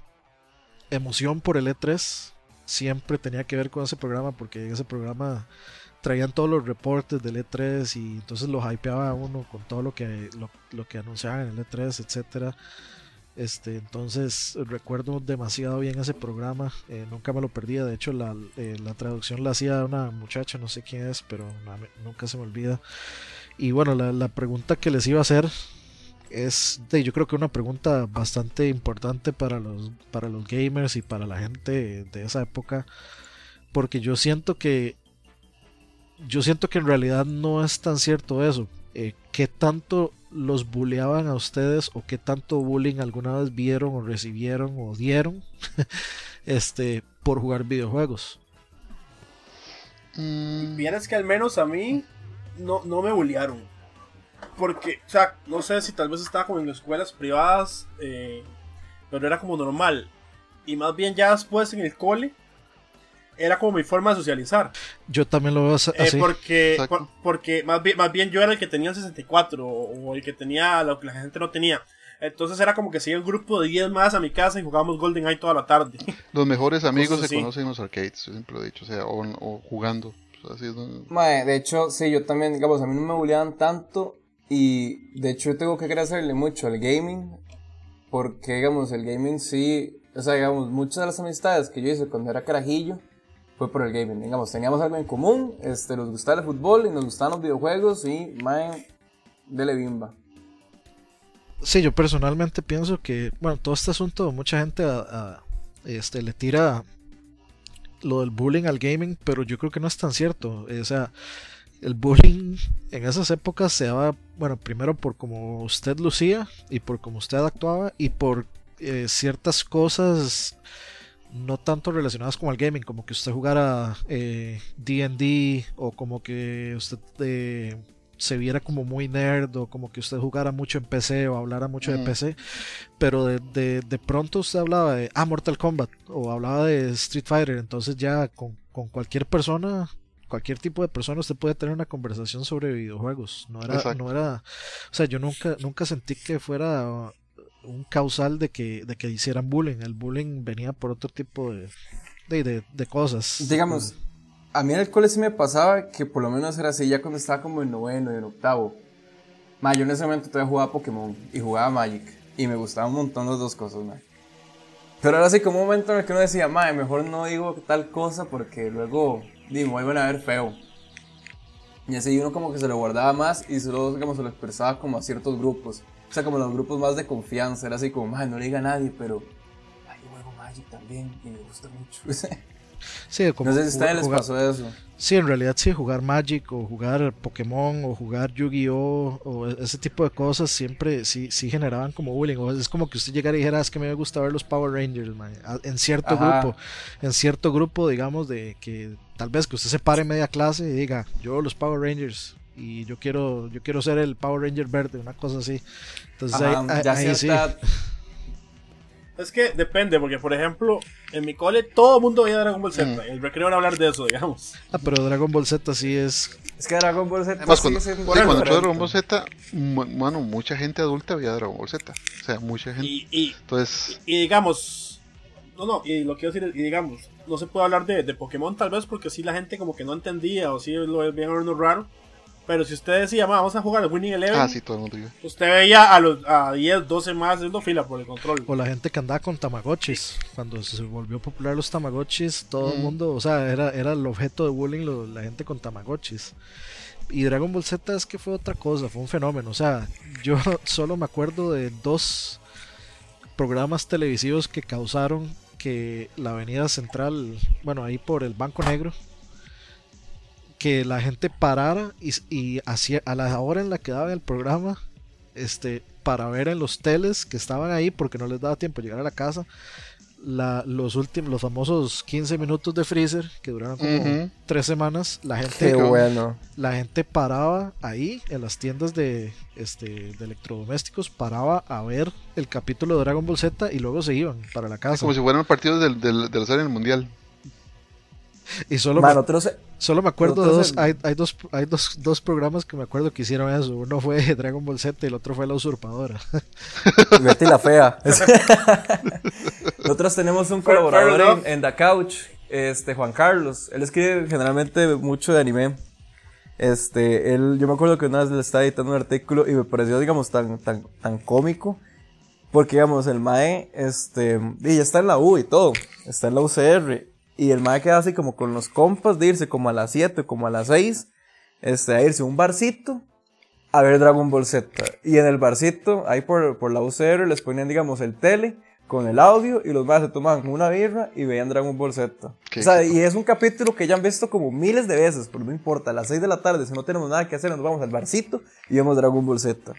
A: emoción por el E3 siempre tenía que ver con ese programa porque ese programa traían todos los reportes del E3 y entonces lo hypeaba uno con todo lo que, lo, que anunciaban en el E3, etcétera. Este, entonces recuerdo demasiado bien ese programa, eh, nunca me lo perdía, de hecho la, eh, la, traducción la hacía una muchacha, no sé quién es, pero nunca se me olvida. Y bueno, la, la, pregunta que les iba a hacer es, de, yo creo que una pregunta bastante importante para los, para los gamers y para la gente de esa época, porque yo siento que yo siento que en realidad no es tan cierto eso. Eh, ¿Qué tanto los bulleaban a ustedes o qué tanto bullying alguna vez vieron o recibieron o dieron este, por jugar videojuegos?
C: Mm. Vieras que al menos a mí no, no me bullearon. Porque, o sea, no sé si tal vez estaba como en escuelas privadas, eh, pero era como normal. Y más bien ya después en el cole, era como mi forma de socializar.
A: Yo también lo veo así.
C: Eh, porque porque más, bien, más bien yo era el que tenía el 64 o, el que tenía lo que la gente no tenía. Entonces era como que si el grupo de 10 más a mi casa y jugábamos Golden Eye toda la tarde.
B: Los mejores amigos se conocen en los arcades, yo siempre lo he dicho, o sea, o, jugando.
D: de hecho, sí, yo también, digamos, a mí no me bulleaban tanto y de hecho yo tengo que agradecerle mucho al gaming porque, digamos, el gaming sí, o sea, digamos, muchas de las amistades que yo hice cuando era carajillo, fue por el gaming. Digamos, teníamos algo en común, este, nos gustaba el fútbol y nos gustaban los videojuegos y, man, dele bimba.
A: Sí, yo personalmente pienso que, bueno, todo este asunto, mucha gente este, le tira lo del bullying al gaming, pero yo creo que no es tan cierto. O sea, el bullying en esas épocas se daba, bueno, primero por cómo usted lucía y por cómo usted actuaba y por eh, ciertas cosas no tanto relacionadas con el gaming, como que usted jugara DD eh, o como que usted eh, se viera como muy nerd o como que usted jugara mucho en PC o hablara mucho de PC, pero de, de, pronto usted hablaba de ah, Mortal Kombat o hablaba de Street Fighter, entonces ya con, con cualquier persona cualquier tipo de persona usted puede tener una conversación sobre videojuegos. No era, no era, o sea, yo nunca, nunca sentí que fuera un causal de que, de que hicieran bullying. El bullying venía por otro tipo de, de, de, cosas.
D: Digamos, a mí en el cole sí me pasaba que por lo menos era así ya cuando estaba como en noveno y en octavo. Ma, yo en ese momento todavía jugaba Pokémon y jugaba Magic. Y me gustaban un montón las dos cosas, ma. Pero era así como un momento en el que uno decía, ma, mejor no digo tal cosa porque luego me vuelven a ver feo. Y así uno como que se lo guardaba más y solo como se lo expresaba como a ciertos grupos. O sea, como los grupos más de confianza, era así como, no le diga a nadie, pero, ay, yo juego Magic también y me gusta mucho.
A: sí,
D: como no sé si a ustedes les pasó eso.
A: Sí, en realidad sí, jugar Magic o jugar Pokémon o jugar Yu-Gi-Oh! o ese tipo de cosas siempre sí, sí generaban como bullying. O es como que usted llegara y dijera, ah, es que me gusta ver los Power Rangers, man. en cierto grupo. En cierto grupo, digamos, de que tal vez que usted se pare en media clase y diga, yo los Power Rangers y yo quiero yo quiero ser el Power Ranger verde, una cosa así. Entonces ahí, sí.
C: Es que depende, porque por ejemplo, en mi cole todo el mundo veía Dragon Ball Z. Mm. El recreo era hablar de eso, digamos.
A: Ah, pero Dragon Ball Z sí es.
D: Es que Dragon Ball Z.
B: Además, cuando, sí, cuando Dragon Ball Z, bueno, mucha gente adulta veía Dragon Ball Z. O sea, mucha gente.
C: Y, Entonces. Y, digamos. No, no, y lo quiero decir, y digamos, no se puede hablar de, de Pokémon tal vez porque si la gente como que no entendía o si lo veían uno raro. Pero si usted decía, vamos a jugar el Winning Eleven.
B: Ah, sí, todo el mundo
C: Usted veía a, los, a 10, 12 más haciendo fila por el control.
A: O la gente que andaba con Tamagotchis. Cuando se volvió popular los Tamagotchis, todo el mm. mundo, o sea, era, era el objeto de bullying la gente con Tamagotchis. Y Dragon Ball Z es que fue otra cosa, fue un fenómeno. O sea, yo solo me acuerdo de dos programas televisivos que causaron que la avenida central, bueno, ahí por el Banco Negro, que la gente parara y, y hacia, a la hora en la que daba el programa, este, para ver en los teles que estaban ahí porque no les daba tiempo llegar a la casa, la, los últimos, los famosos 15 minutos de freezer que duraron como tres semanas, la gente,
D: bueno.
A: la gente paraba ahí en las tiendas de, este, de electrodomésticos, paraba a ver el capítulo de Dragon Ball Z y luego se iban para la casa.
B: Como si fueran partidos del, del, de la serie del mundial.
A: Y solo, me, solo me acuerdo de dos, hay, hay, dos, hay dos, dos, programas que me acuerdo que hicieron eso. Uno fue Dragon Ball Z y el otro fue La Usurpadora.
D: Betty la Fea. Nosotros tenemos un colaborador en, The Couch Este, Juan Carlos. Él escribe generalmente mucho de anime. Este, él, yo me acuerdo que una vez le estaba editando un artículo y me pareció, digamos, tan, tan, tan cómico. Porque, digamos, el Mae, este, y ya está en la U y todo. Está en la UCR. Y el Mae queda así como con los compas de irse como a las 7, como a las 6. Este, a irse a un barcito a ver Dragon Ball Z. Y en el barcito, ahí por, por la UCR, les ponían, digamos, el tele con el audio y los más se tomaban una birra y veían Dragon Ball Z. O sea, y es un capítulo que ya han visto como miles de veces, pero no importa, a las 6 de la tarde, si no tenemos nada que hacer, nos vamos al barcito y vemos Dragon Ball Z.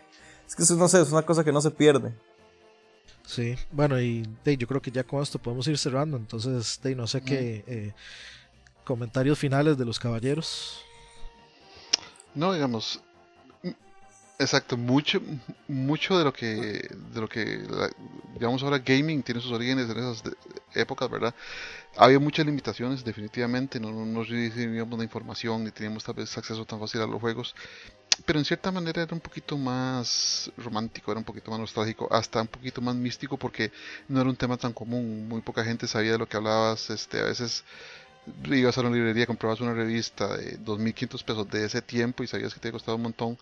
D: Es que eso no sé, es una cosa que no se pierde.
A: Sí, bueno, y yo creo que ya con esto podemos ir cerrando, entonces, no sé qué eh, comentarios finales de los caballeros.
B: No, digamos, Exacto, mucho, mucho de lo que, de lo que, digamos ahora gaming tiene sus orígenes en esas épocas, ¿verdad? Había muchas limitaciones, definitivamente, no, nos recibíamos la información ni teníamos tal vez acceso tan fácil a los juegos, pero en cierta manera era un poquito más romántico, era un poquito más nostálgico, hasta un poquito más místico porque no era un tema tan común, muy poca gente sabía de lo que hablabas, este, a veces ibas a una librería, comprabas una revista de 2.500 pesos de ese tiempo y sabías que te había costado un montón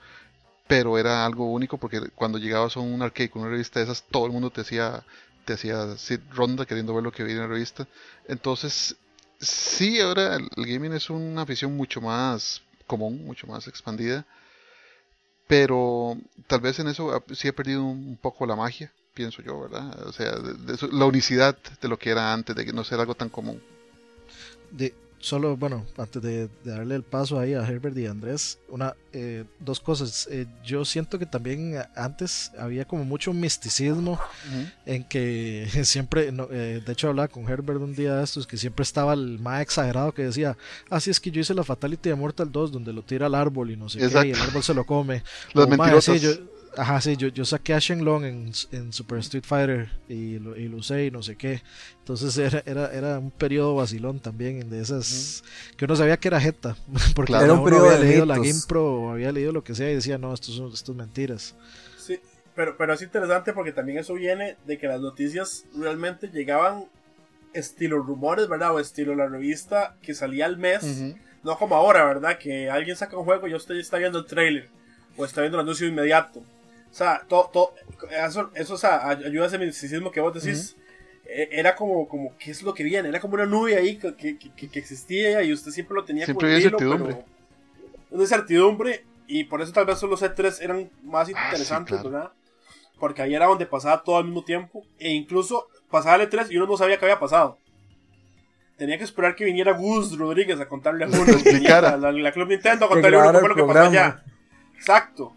B: pero era algo único porque cuando llegabas a un arcade con una revista de esas, todo el mundo te hacía, te hacía ronda queriendo ver lo que veía en la revista. Entonces, sí, ahora el gaming es una afición mucho más común, mucho más expandida, pero tal vez en eso sí he perdido un poco la magia, pienso yo, ¿verdad? O sea, la unicidad de lo que era antes, de no ser algo tan común.
A: De, solo, bueno, antes de, darle el paso ahí a Herbert y Andrés, una, eh, dos cosas. Eh, yo siento que también antes había como mucho misticismo en que siempre, eh, de hecho hablaba con Herbert un día de estos, que siempre estaba el más exagerado que decía, así ah, es que yo hice la Fatality de Mortal 2 donde lo tira al árbol y no sé qué, y el árbol se lo come.
B: Los mentirosos.
A: Ajá, sí, yo, yo saqué a Shenlong en, en Super Street Fighter y lo, y lo usé y no sé qué. Entonces era, era, era un periodo vacilón también de esas que uno sabía que era jeta, porque era un periodo había leído la GamePro o había leído lo que sea y decía, no, esto, son, esto es mentiras.
C: Sí, pero, pero es interesante porque también eso viene de que las noticias realmente llegaban estilo rumores, ¿verdad? O estilo la revista que salía al mes, no como ahora, ¿verdad? Que alguien saca un juego y usted está viendo el trailer o está viendo el anuncio inmediato. O sea, todo, eso, eso o sea, ayuda a ese misticismo que vos decís. E, era como, como, ¿qué es lo que viene? Era como una nube ahí que, que, que, existía y usted siempre lo tenía
B: siempre había incertidumbre.
C: una incertidumbre y por eso tal vez los E3 eran más ah, interesantes, ¿verdad? Porque ahí era donde pasaba todo al mismo tiempo e incluso pasaba el E3 y uno no sabía qué había pasado. Tenía que esperar que viniera Gus Rodríguez a contarle a uno, la, la, Club Nintendo a contarle a uno qué fue lo que pasó allá. Exacto.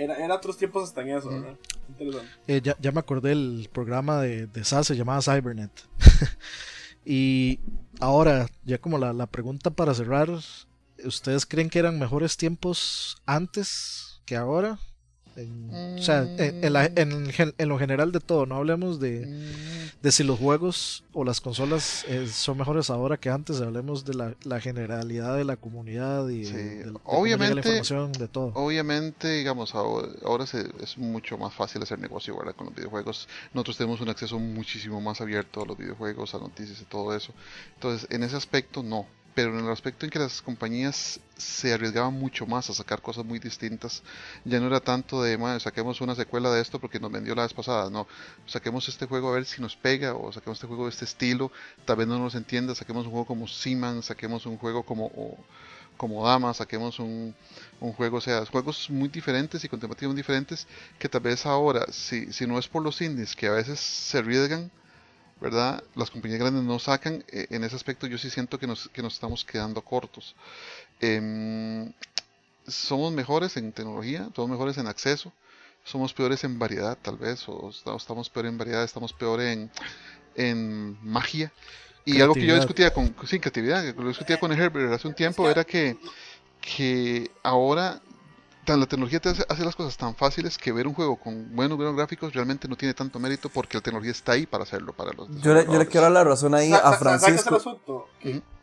C: Era, era otros tiempos hasta en eso, ¿verdad?
A: Eh, ya, ya, me acordé del programa de, de SAS, se llamaba Cybernet. y ahora, ya como la, la pregunta para cerrar, ¿ustedes creen que eran mejores tiempos antes que ahora? O sea, en, lo general de todo, no hablemos de, de, si los juegos o las consolas eh, son mejores ahora que antes, hablemos de la, generalidad de la comunidad y de,
B: obviamente,
A: la información de todo.
B: Obviamente, digamos, ahora, es mucho más fácil hacer negocio con los videojuegos. Nosotros tenemos un acceso muchísimo más abierto a los videojuegos, a noticias y todo eso. Entonces, en ese aspecto, no pero en el aspecto en que las compañías se arriesgaban mucho más a sacar cosas muy distintas, ya no era tanto de, saquemos una secuela de esto porque nos vendió la vez pasada, no, saquemos este juego a ver si nos pega, o saquemos este juego de este estilo, tal vez no nos entienda, saquemos un juego como Seaman, saquemos un juego como... como Dama, saquemos un, un, juego, o sea, juegos muy diferentes y con temáticas muy diferentes que tal vez ahora, si, si no es por los indies que a veces se arriesgan, ¿verdad? Las compañías grandes no sacan, eh, en ese aspecto yo sí siento que nos, que nos estamos quedando cortos. Em, somos mejores en tecnología, somos mejores en acceso, somos peores en variedad tal vez, o estamos peor en variedad, estamos peor en, en magia. Y algo que yo discutía con, sin creatividad, que lo discutía con Herbert hace un tiempo, era que, que ahora la tecnología te hace, las cosas tan fáciles que ver un juego con buenos, gráficos realmente no tiene tanto mérito porque la tecnología está ahí para hacerlo para los
D: yo le, yo le quiero dar la razón ahí a Francisco
C: el asunto?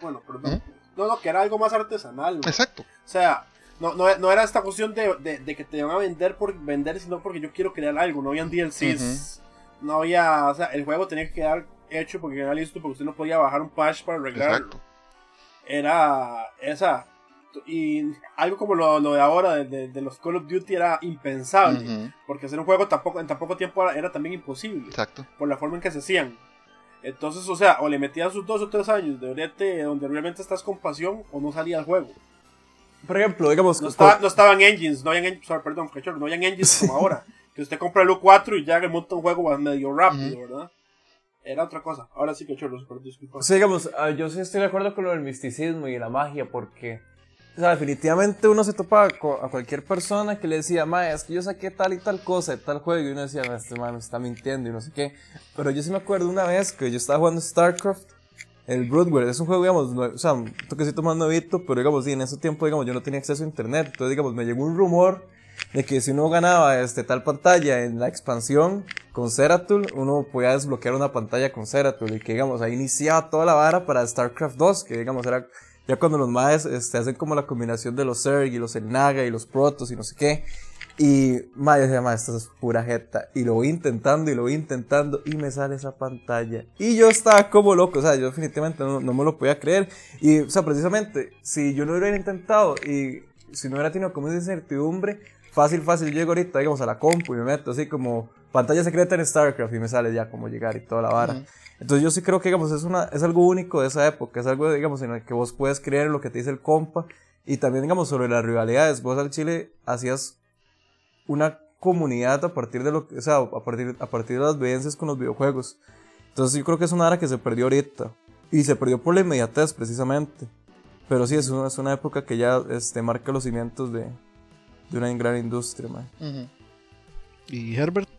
C: bueno perdón no no que era algo más artesanal
B: exacto
C: o sea no, no, no, era esta cuestión de, de, que te iban a vender por vender sino porque yo quiero crear algo no habían DLCs no había o sea el juego tenía que quedar hecho porque era listo, porque usted no podía bajar un patch para arreglarlo. Exacto. Era esa. Y algo como lo, de ahora de, de, los Call of Duty era impensable. Porque hacer un juego tampoco, en tan poco tiempo era, también imposible.
B: Exacto.
C: Por la forma en que se hacían. Entonces, o sea, o le metías sus dos o tres años de orete donde realmente estás con pasión o no salía el juego.
D: Por ejemplo, digamos.
C: No, no estaban engines, no habían, perdón, no habían engines como ahora. Que usted compra el U4 y ya le monta un juego medio rápido, ¿verdad? Era otra cosa. Ahora sí que chorro, super disculpa.
D: Sí, digamos, ah, yo sí estoy de acuerdo con lo del misticismo y la magia, porque. O sea, definitivamente uno se topa a cualquier persona que le decía, ma, es que yo saqué tal y tal cosa de tal juego, y uno decía, este man me está mintiendo y no sé qué. Pero yo sí me acuerdo una vez que yo estaba jugando StarCraft, el Broodware, es un juego, digamos, o sea, un toquecito más nuevito, pero digamos, sí, en ese tiempo, digamos, yo no tenía acceso a internet, entonces, digamos, me llegó un rumor de que si uno ganaba este, tal pantalla en la expansión con Zeratul, uno podía desbloquear una pantalla con Zeratul y que digamos ahí iniciaba toda la vara para StarCraft 2, que digamos era ya cuando los maes este, hacen como la combinación de los Zerg y los Elnaga y los Protoss y no sé qué. Y madre decía, esto es pura jeta. Y lo voy intentando y lo voy intentando y me sale esa pantalla. Y yo estaba como loco, o sea, yo definitivamente no, me lo podía creer. Y, o sea, precisamente, si yo lo hubiera intentado y si no hubiera tenido como esa incertidumbre, fácil, fácil, llego ahorita, digamos, a la compu y me meto así como pantalla secreta en StarCraft y me sale ya como llegar y toda la vara. Entonces yo sí creo que, digamos, es, una, es algo único de esa época, es algo, digamos, en el que vos puedes creer en lo que te dice el compa y también, digamos, sobre las rivalidades. Vos al Chile hacías una comunidad a partir de lo que, o sea, a partir, a partir de las vivencias con los videojuegos. Entonces yo creo que es una era que se perdió ahorita. Y se perdió por la inmediatez, precisamente. Pero sí, es una, es una época que ya este, marca los cimientos de, de una gran industria, man.
A: ¿Y Herbert?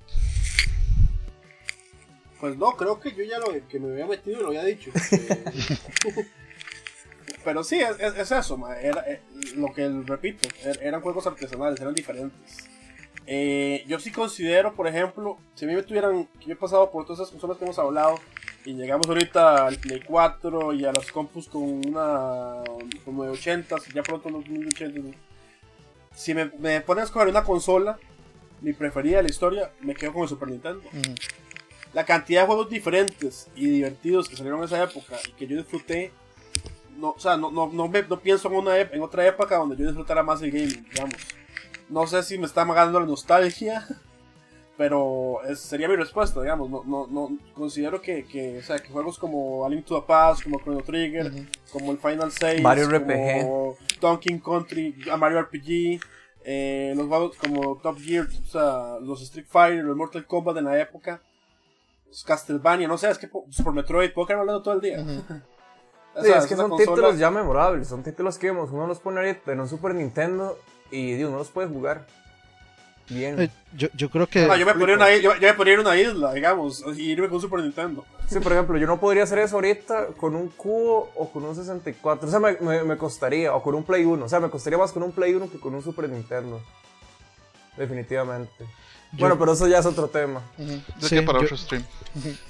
C: Pues no, creo que yo ya lo que me había metido lo había dicho. Pero sí, es, eso, man. Era, eh, lo que repito, er, eran juegos artesanales, eran diferentes. Eh, yo sí considero, por ejemplo, si a mí me tuvieran, que yo he pasado por todas esas consolas que hemos hablado, y llegamos ahorita al Play 4 y a los compus con una con 980, ya pronto los 1080 si me, me pones a escoger una consola, mi preferida de la historia, me quedo con el Super Nintendo. La cantidad de juegos diferentes y divertidos que salieron en esa época y que yo disfruté, no, o sea, no, no, no, me, no pienso en, una, en otra época donde yo disfrutara más el gaming, digamos. No sé si me está amagando la nostalgia, pero sería mi respuesta, digamos. No, no, no considero que, que, o sea, que juegos como A Link to the Past, como Chrono Trigger, como el Final 6,
D: Mario RPG,
C: Donkey Country, Mario RPG, eh, los juegos como Top Gear, o sea, los Street Fighter, los Mortal Kombat en la época, Castlevania, no sé, es que por Metroid puedo quedar hablando todo el día.
D: sí, es que son títulos ya memorables, son títulos que vemos, uno los pone ahorita en un Super Nintendo y Dios, no los puede jugar. Bien.
A: Eh, yo, yo, creo que.
C: yo, me ponía una, yo, me ponía en una isla, digamos, y irme con Super Nintendo.
D: Sí, por ejemplo, yo no podría hacer eso ahorita con un cubo o con un 64. O sea, me, me, costaría, o con un Play 1. O sea, me costaría más con un Play 1 que con un Super Nintendo. Definitivamente. Bueno, pero eso ya es otro tema.
B: sí, para otro stream.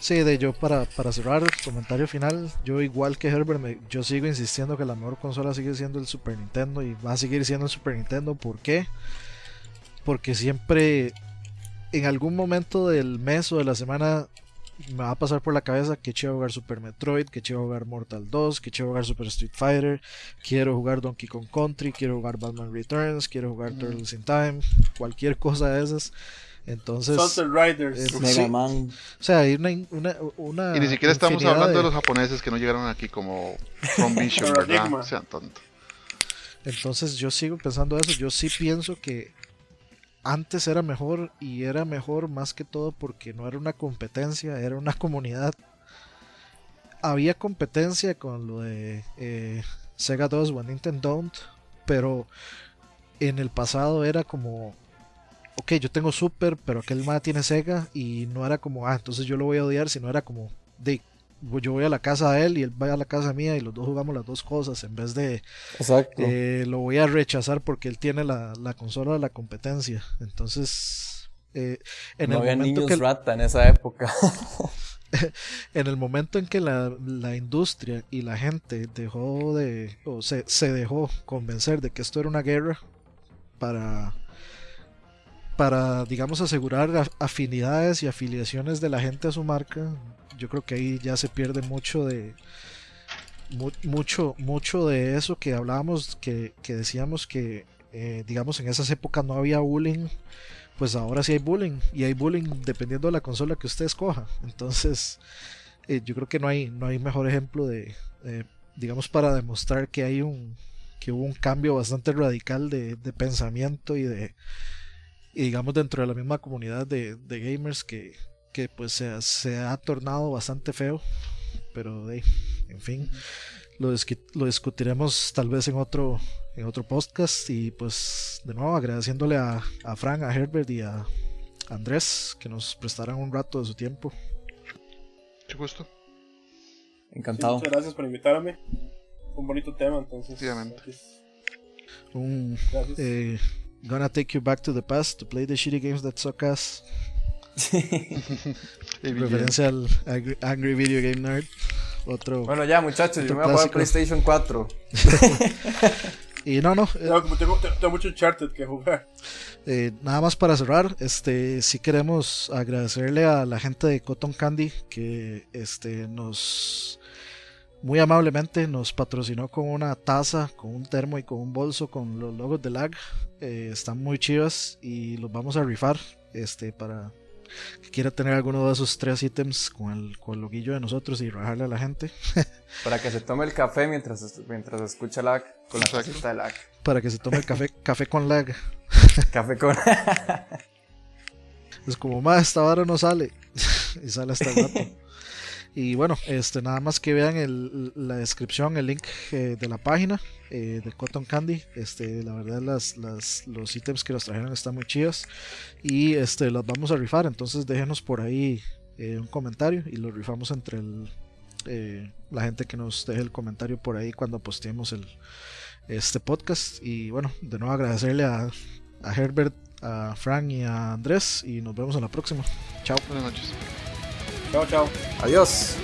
A: Sí, de yo para, para cerrar el comentario final, yo igual que Herbert, yo sigo insistiendo que la mejor consola sigue siendo el Super Nintendo y va a seguir siendo el Super Nintendo. ¿Por qué? porque siempre en algún momento del mes o de la semana me va a pasar por la cabeza que quiero jugar Super Metroid, que quiero jugar Mortal 2, que quiero jugar Super Street Fighter, quiero jugar Donkey Kong Country, quiero jugar Batman Returns, quiero jugar Turtles in Time, cualquier cosa de esas. Entonces,
C: Riders,
D: Mega Man.
A: O sea, hay una, una,
B: Y ni siquiera estamos hablando de... los japoneses que no llegaron aquí como From Vision, ¿verdad? Sean tontos.
A: Entonces yo sigo pensando eso. Yo sí pienso que antes era mejor y era mejor más que todo porque no era una competencia, era una comunidad. Había competencia con lo de eh, Sega 2 o Nintendo Don't, pero en el pasado era como, ok, yo tengo Super, pero aquel más tiene Sega y no era como, ah, entonces yo lo voy a odiar, sino era como, de yo voy a la casa de él y él va a la casa mía y los dos jugamos las dos cosas en vez de
D: Exacto.
A: Eh, lo voy a rechazar porque él tiene la, consola de la competencia entonces eh, en
D: no el había momento niños que rata en esa época
A: en el momento en que la, la, industria y la gente dejó de o se, se dejó convencer de que esto era una guerra para para, digamos, asegurar afinidades y afiliaciones de la gente a su marca, yo creo que ahí ya se pierde mucho de mucho mucho de eso que hablábamos que, decíamos que eh, digamos en esas épocas no había bullying pues ahora sí hay bullying y hay bullying dependiendo de la consola que usted escoja. Entonces eh, yo creo que no hay no hay mejor ejemplo de, digamos para demostrar que hay un que hubo un cambio bastante radical de, pensamiento y de digamos dentro de la misma comunidad de, gamers que, que pues se, se, ha tornado bastante feo pero en fin lo, lo discutiremos tal vez en otro en otro podcast y pues de nuevo agradeciéndole a, a Frank, a Herbert y a Andrés que nos prestaran un rato de su tiempo.
B: Mucho gusto.
D: Encantado.
C: muchas gracias por invitarme. Un bonito tema, entonces.
A: Un, eh, gonna take you back to the past to play the shitty games that suck ass. Referencia al Angry Video Game Nerd. Otro.
D: Bueno, ya, muchachos, yo me voy a jugar PlayStation 4.
A: y no, no.
C: Eh, no tengo, tengo, mucho Uncharted que jugar.
A: Eh, nada más para cerrar, este, sí queremos agradecerle a la gente de Cotton Candy que este, nos muy amablemente nos patrocinó con una taza, con un termo y con un bolso con los logos de lag. Eh, están muy chivas y los vamos a rifar este, para que quiera tener alguno de esos tres ítems con el, con el loguillo de nosotros y rajarle a la gente.
D: Para que se tome el café mientras, mientras escucha lag con la tacita de lag.
A: Para que se tome el café, café con lag.
D: café con
A: Es como, más esta vara no sale. y sale hasta el rato. Y bueno, este, nada más que vean el, la descripción, el link eh, de la página eh, de Cotton Candy. Este, la verdad, las, las, los ítems que nos trajeron están muy chidos. Y este, los vamos a rifar. Entonces, déjenos por ahí eh, un comentario y lo rifamos entre el, la gente que nos deje el comentario por ahí cuando posteemos el, este podcast. Y bueno, de nuevo agradecerle a, a Herbert, a Frank y a Andrés. Y nos vemos en la próxima. Chao.
B: Buenas noches.
C: Chao, chao.
D: Adiós.